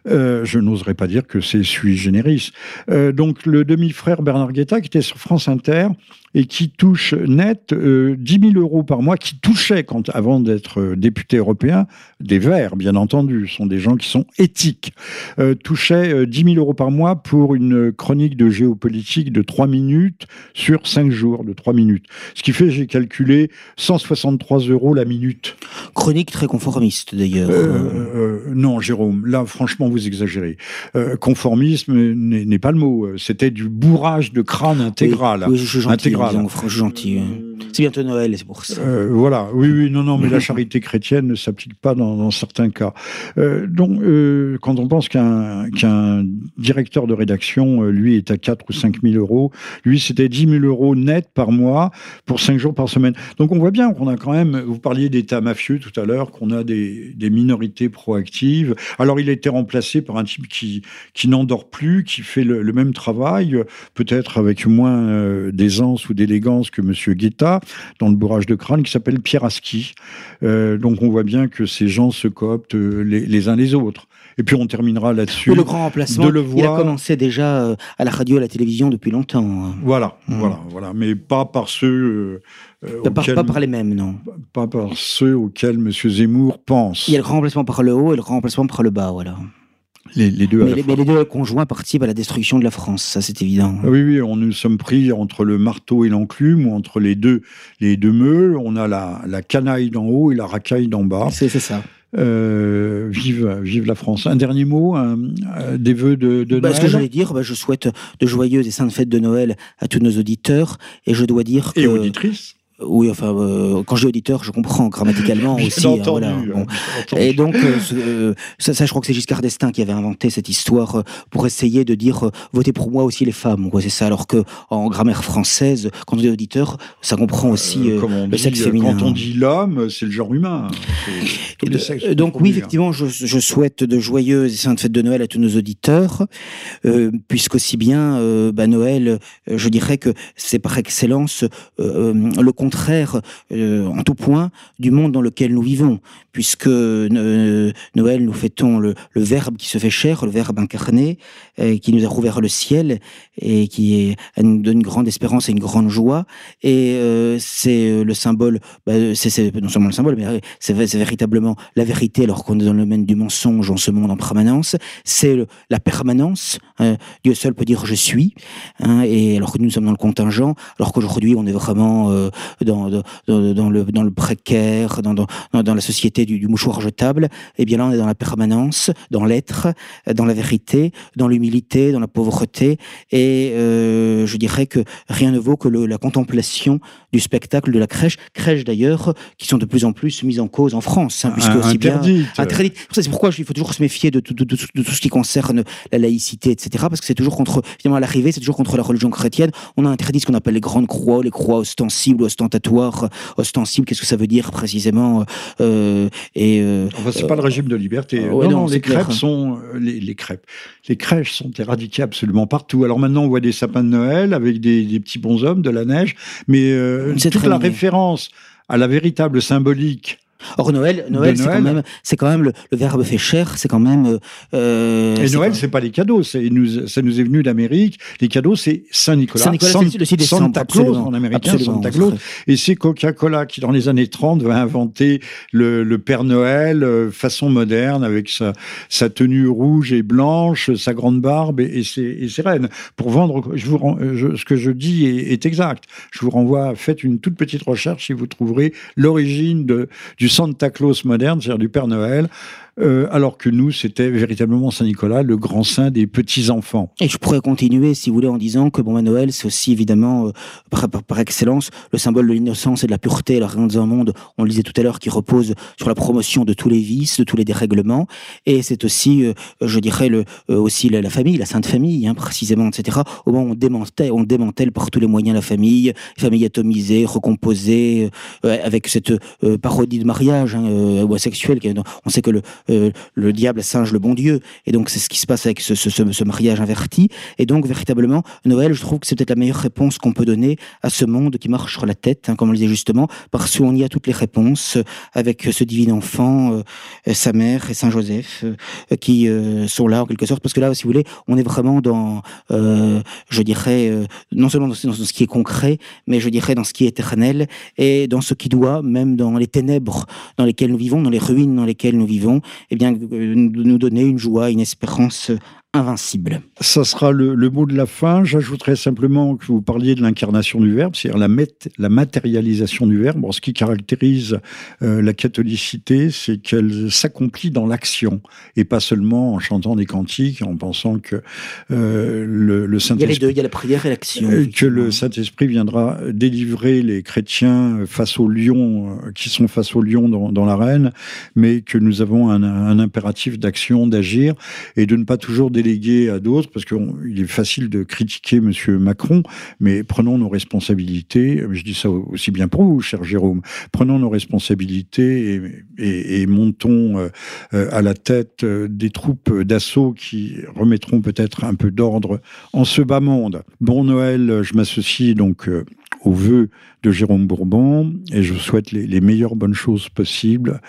Euh, je n'oserais pas dire que c'est sui generis. Euh, donc le demi-frère Bernard Guetta, qui était sur France Inter, et qui touche net euh, 10 000 euros par mois, qui touchait, quand, avant d'être euh, député européen, des Verts, bien entendu, sont des gens qui sont éthiques, euh, touchait euh, 10 000 euros par mois pour une chronique de géopolitique de 3 minutes sur 5 jours, de 3 minutes. Ce qui fait, j'ai calculé, 163 euros la minute.
Chronique très conformiste, d'ailleurs.
Euh, non, Jérôme, là, franchement, vous exagérez. conformisme n'est pas le mot. C'était du bourrage de crâne intégral.
Oui, oui, je, intégral gentil. C'est bientôt Noël, c'est pour ça.
Euh, voilà, oui, oui, non, non, mais la charité chrétienne ne s'applique pas dans, certains cas. Euh, donc, euh, quand on pense qu'un directeur de rédaction, lui, est à 4 ou 5 000 euros, lui, c'était 10 000 euros net par mois pour 5 jours par semaine. Donc, on voit bien qu'on a quand même, vous parliez d'État mafieux tout à l'heure, qu'on a des, des, minorités proactives. Alors, il a été remplacé par un type qui, qui n'endort plus, qui fait le, le même travail, peut-être avec moins d'aisance ou d'élégance que M. Guetta, dans le bourrage de crâne, qui s'appelle Pierre Aski. Euh, donc on voit bien que ces gens se cooptent euh, les, les uns les autres. Et puis on terminera là-dessus.
Le grand remplacement, le il a commencé déjà euh, à la radio, à la télévision depuis longtemps. Hein.
Voilà, mmh. voilà, voilà, mais pas par ceux.
Euh, pas, auxquels, pas, par les mêmes, non.
Pas par ceux auxquels M. Zemmour pense.
Il y a le grand remplacement par le haut et le grand remplacement par le bas, voilà.
Les, les, deux
mais, les, mais, les, deux conjoints participent à la destruction de la France, ça c'est évident.
Oui, oui, on nous sommes pris entre le marteau et l'enclume, ou entre les deux, les deux meules. On a la, la canaille d'en haut et la racaille d'en bas.
C'est ça.
Euh, vive, vive la France. Un dernier mot, un, un, des vœux de, de
bah,
Noël.
Ce que j'allais dire, bah, je souhaite de joyeuses et saintes fêtes de Noël à tous nos auditeurs, et je dois dire que...
Et auditrices
oui, enfin, euh, quand j'ai auditeur, je comprends grammaticalement [LAUGHS] aussi.
Entendu,
hein, voilà, bon. Et donc, euh, ça, ça, je crois que c'est Giscard d'Estaing qui avait inventé cette histoire euh, pour essayer de dire euh, votez pour moi aussi les femmes. C'est ça. Alors que en grammaire française, quand on est auditeur, ça comprend aussi
euh,
le sexe
dit,
féminin.
Quand on dit l'homme, c'est le genre humain.
Et de, donc oui, effectivement, je, je, souhaite de joyeuses et saintes fêtes de Noël à tous nos auditeurs, puisqu'aussi bien bah, Noël, je dirais que c'est par excellence le contraire euh, en tout point du monde dans lequel nous vivons, puisque euh, Noël, nous fêtons le, Verbe qui se fait chair, le Verbe incarné, euh, qui nous a rouvert le ciel et qui nous donne une grande espérance et une grande joie. Et c'est le symbole, bah, c'est non seulement le symbole, mais c'est véritablement la vérité alors qu'on est dans le domaine du mensonge en ce monde en permanence. C'est la permanence. Hein, Dieu seul peut dire je suis. Hein, et alors que nous sommes dans le contingent, alors qu'aujourd'hui on est vraiment dans, dans, le, dans le précaire, dans, dans, dans la société du, du, mouchoir jetable. Et eh bien là, on est dans la permanence, dans l'être, dans la vérité, dans l'humilité, dans la pauvreté. Et euh, je dirais que rien ne vaut que le, la contemplation du spectacle de la crèche, crèche d'ailleurs, qui sont de plus en plus mises en cause en France,
hein, puisque aussi bien
interdit. C'est pourquoi il faut toujours se méfier de, de, de, de, tout ce qui concerne la laïcité, etc. Parce que c'est toujours contre, finalement, à l'arrivée, c'est toujours contre la religion chrétienne. On a interdit ce qu'on appelle les grandes croix, les croix ostensibles, ostensibles. Qu'est-ce que ça veut dire précisément
euh, Et euh, enfin, c'est pas le régime de liberté. non, non, les crêpes sont euh, les, les, crêpes, les crèches sont éradiquées absolument partout. Alors maintenant, on voit des sapins de Noël avec des, des petits bonshommes, de la neige, mais euh, toute la référence à la véritable symbolique
Or Noël, Noël, c'est quand même, c'est quand même le, verbe fait cher, c'est quand même.
Euh, et Noël, c'est pas les cadeaux, c'est nous, ça nous est venu d'Amérique. Les cadeaux, c'est Saint Nicolas,
Saint Nicolas, c'est le 6 décembre,
Santa Claus en américain, Santa Claus. Et c'est Coca-Cola qui, dans les années 30, va inventer le, le Père Noël euh, façon moderne avec sa, sa tenue rouge et blanche, sa grande barbe et, et, ses, et ses reines. Pour vendre, je vous, je, ce que je dis est, est, exact. Je vous renvoie, faites une toute petite recherche et vous trouverez l'origine du Santa Claus moderne, c'est-à-dire du Père Noël, euh, alors que nous, c'était véritablement Saint-Nicolas, le grand saint des petits-enfants.
Et je pourrais continuer, si vous voulez, en disant que bon, Noël, c'est aussi évidemment, euh, par, excellence, le symbole de l'innocence et de la pureté, la rien dans un monde, on le disait tout à l'heure, qui repose sur la promotion de tous les vices, de tous les dérèglements, et c'est aussi, euh, je dirais, le, aussi la, famille, la sainte famille, hein, précisément, etc. Au moment où on démantèle, on démantèle par tous les moyens la famille, famille atomisée, recomposée, avec cette parodie de mariage hein, homosexuel. On sait que le, euh, le diable singe le bon Dieu. Et donc, c'est ce qui se passe avec ce, ce, ce, mariage inverti. Et donc, véritablement, Noël, je trouve que c'est peut-être la meilleure réponse qu'on peut donner à ce monde qui marche sur la tête, hein, comme on le disait justement, parce qu'on y a toutes les réponses, avec ce divin enfant, euh, sa mère et Saint Joseph, euh, qui sont là en quelque sorte. Parce que là, si vous voulez, on est vraiment dans, je dirais, non seulement dans, ce qui est concret, mais je dirais dans ce qui est éternel et dans ce qui doit, même dans les ténèbres dans lesquelles nous vivons, dans les ruines dans lesquelles nous vivons, eh bien, euh, nous donner une joie, une espérance invincible.
Ça sera le, mot de la fin. J'ajouterai simplement que vous parliez de l'incarnation du Verbe, c'est-à-dire la, la, matérialisation du Verbe. ce qui caractérise euh, la catholicité, c'est qu'elle s'accomplit dans l'action et pas seulement en chantant des cantiques, en pensant que euh, le, Saint-Esprit...
Il y a les deux, il y a la prière et l'action.
Euh, que le Saint-Esprit viendra délivrer les chrétiens face aux lions, qui sont face aux lions dans, dans l'arène, mais que nous avons un, un impératif d'action, d'agir, et de ne pas toujours délivrer déléguer à d'autres, parce qu'il est facile de critiquer M. Macron, mais prenons nos responsabilités. Je dis ça aussi bien pour vous, cher Jérôme. Prenons nos responsabilités et, montons euh, euh, à la tête euh, des troupes d'assaut qui remettront peut-être un peu d'ordre en ce bas monde. Bon Noël, je m'associe donc aux vœux de Jérôme Bourbon et je vous souhaite les, les meilleures bonnes choses possibles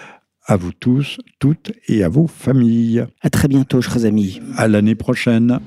à vous tous, toutes et à vos familles.
À très bientôt, chers amis.
À l'année prochaine.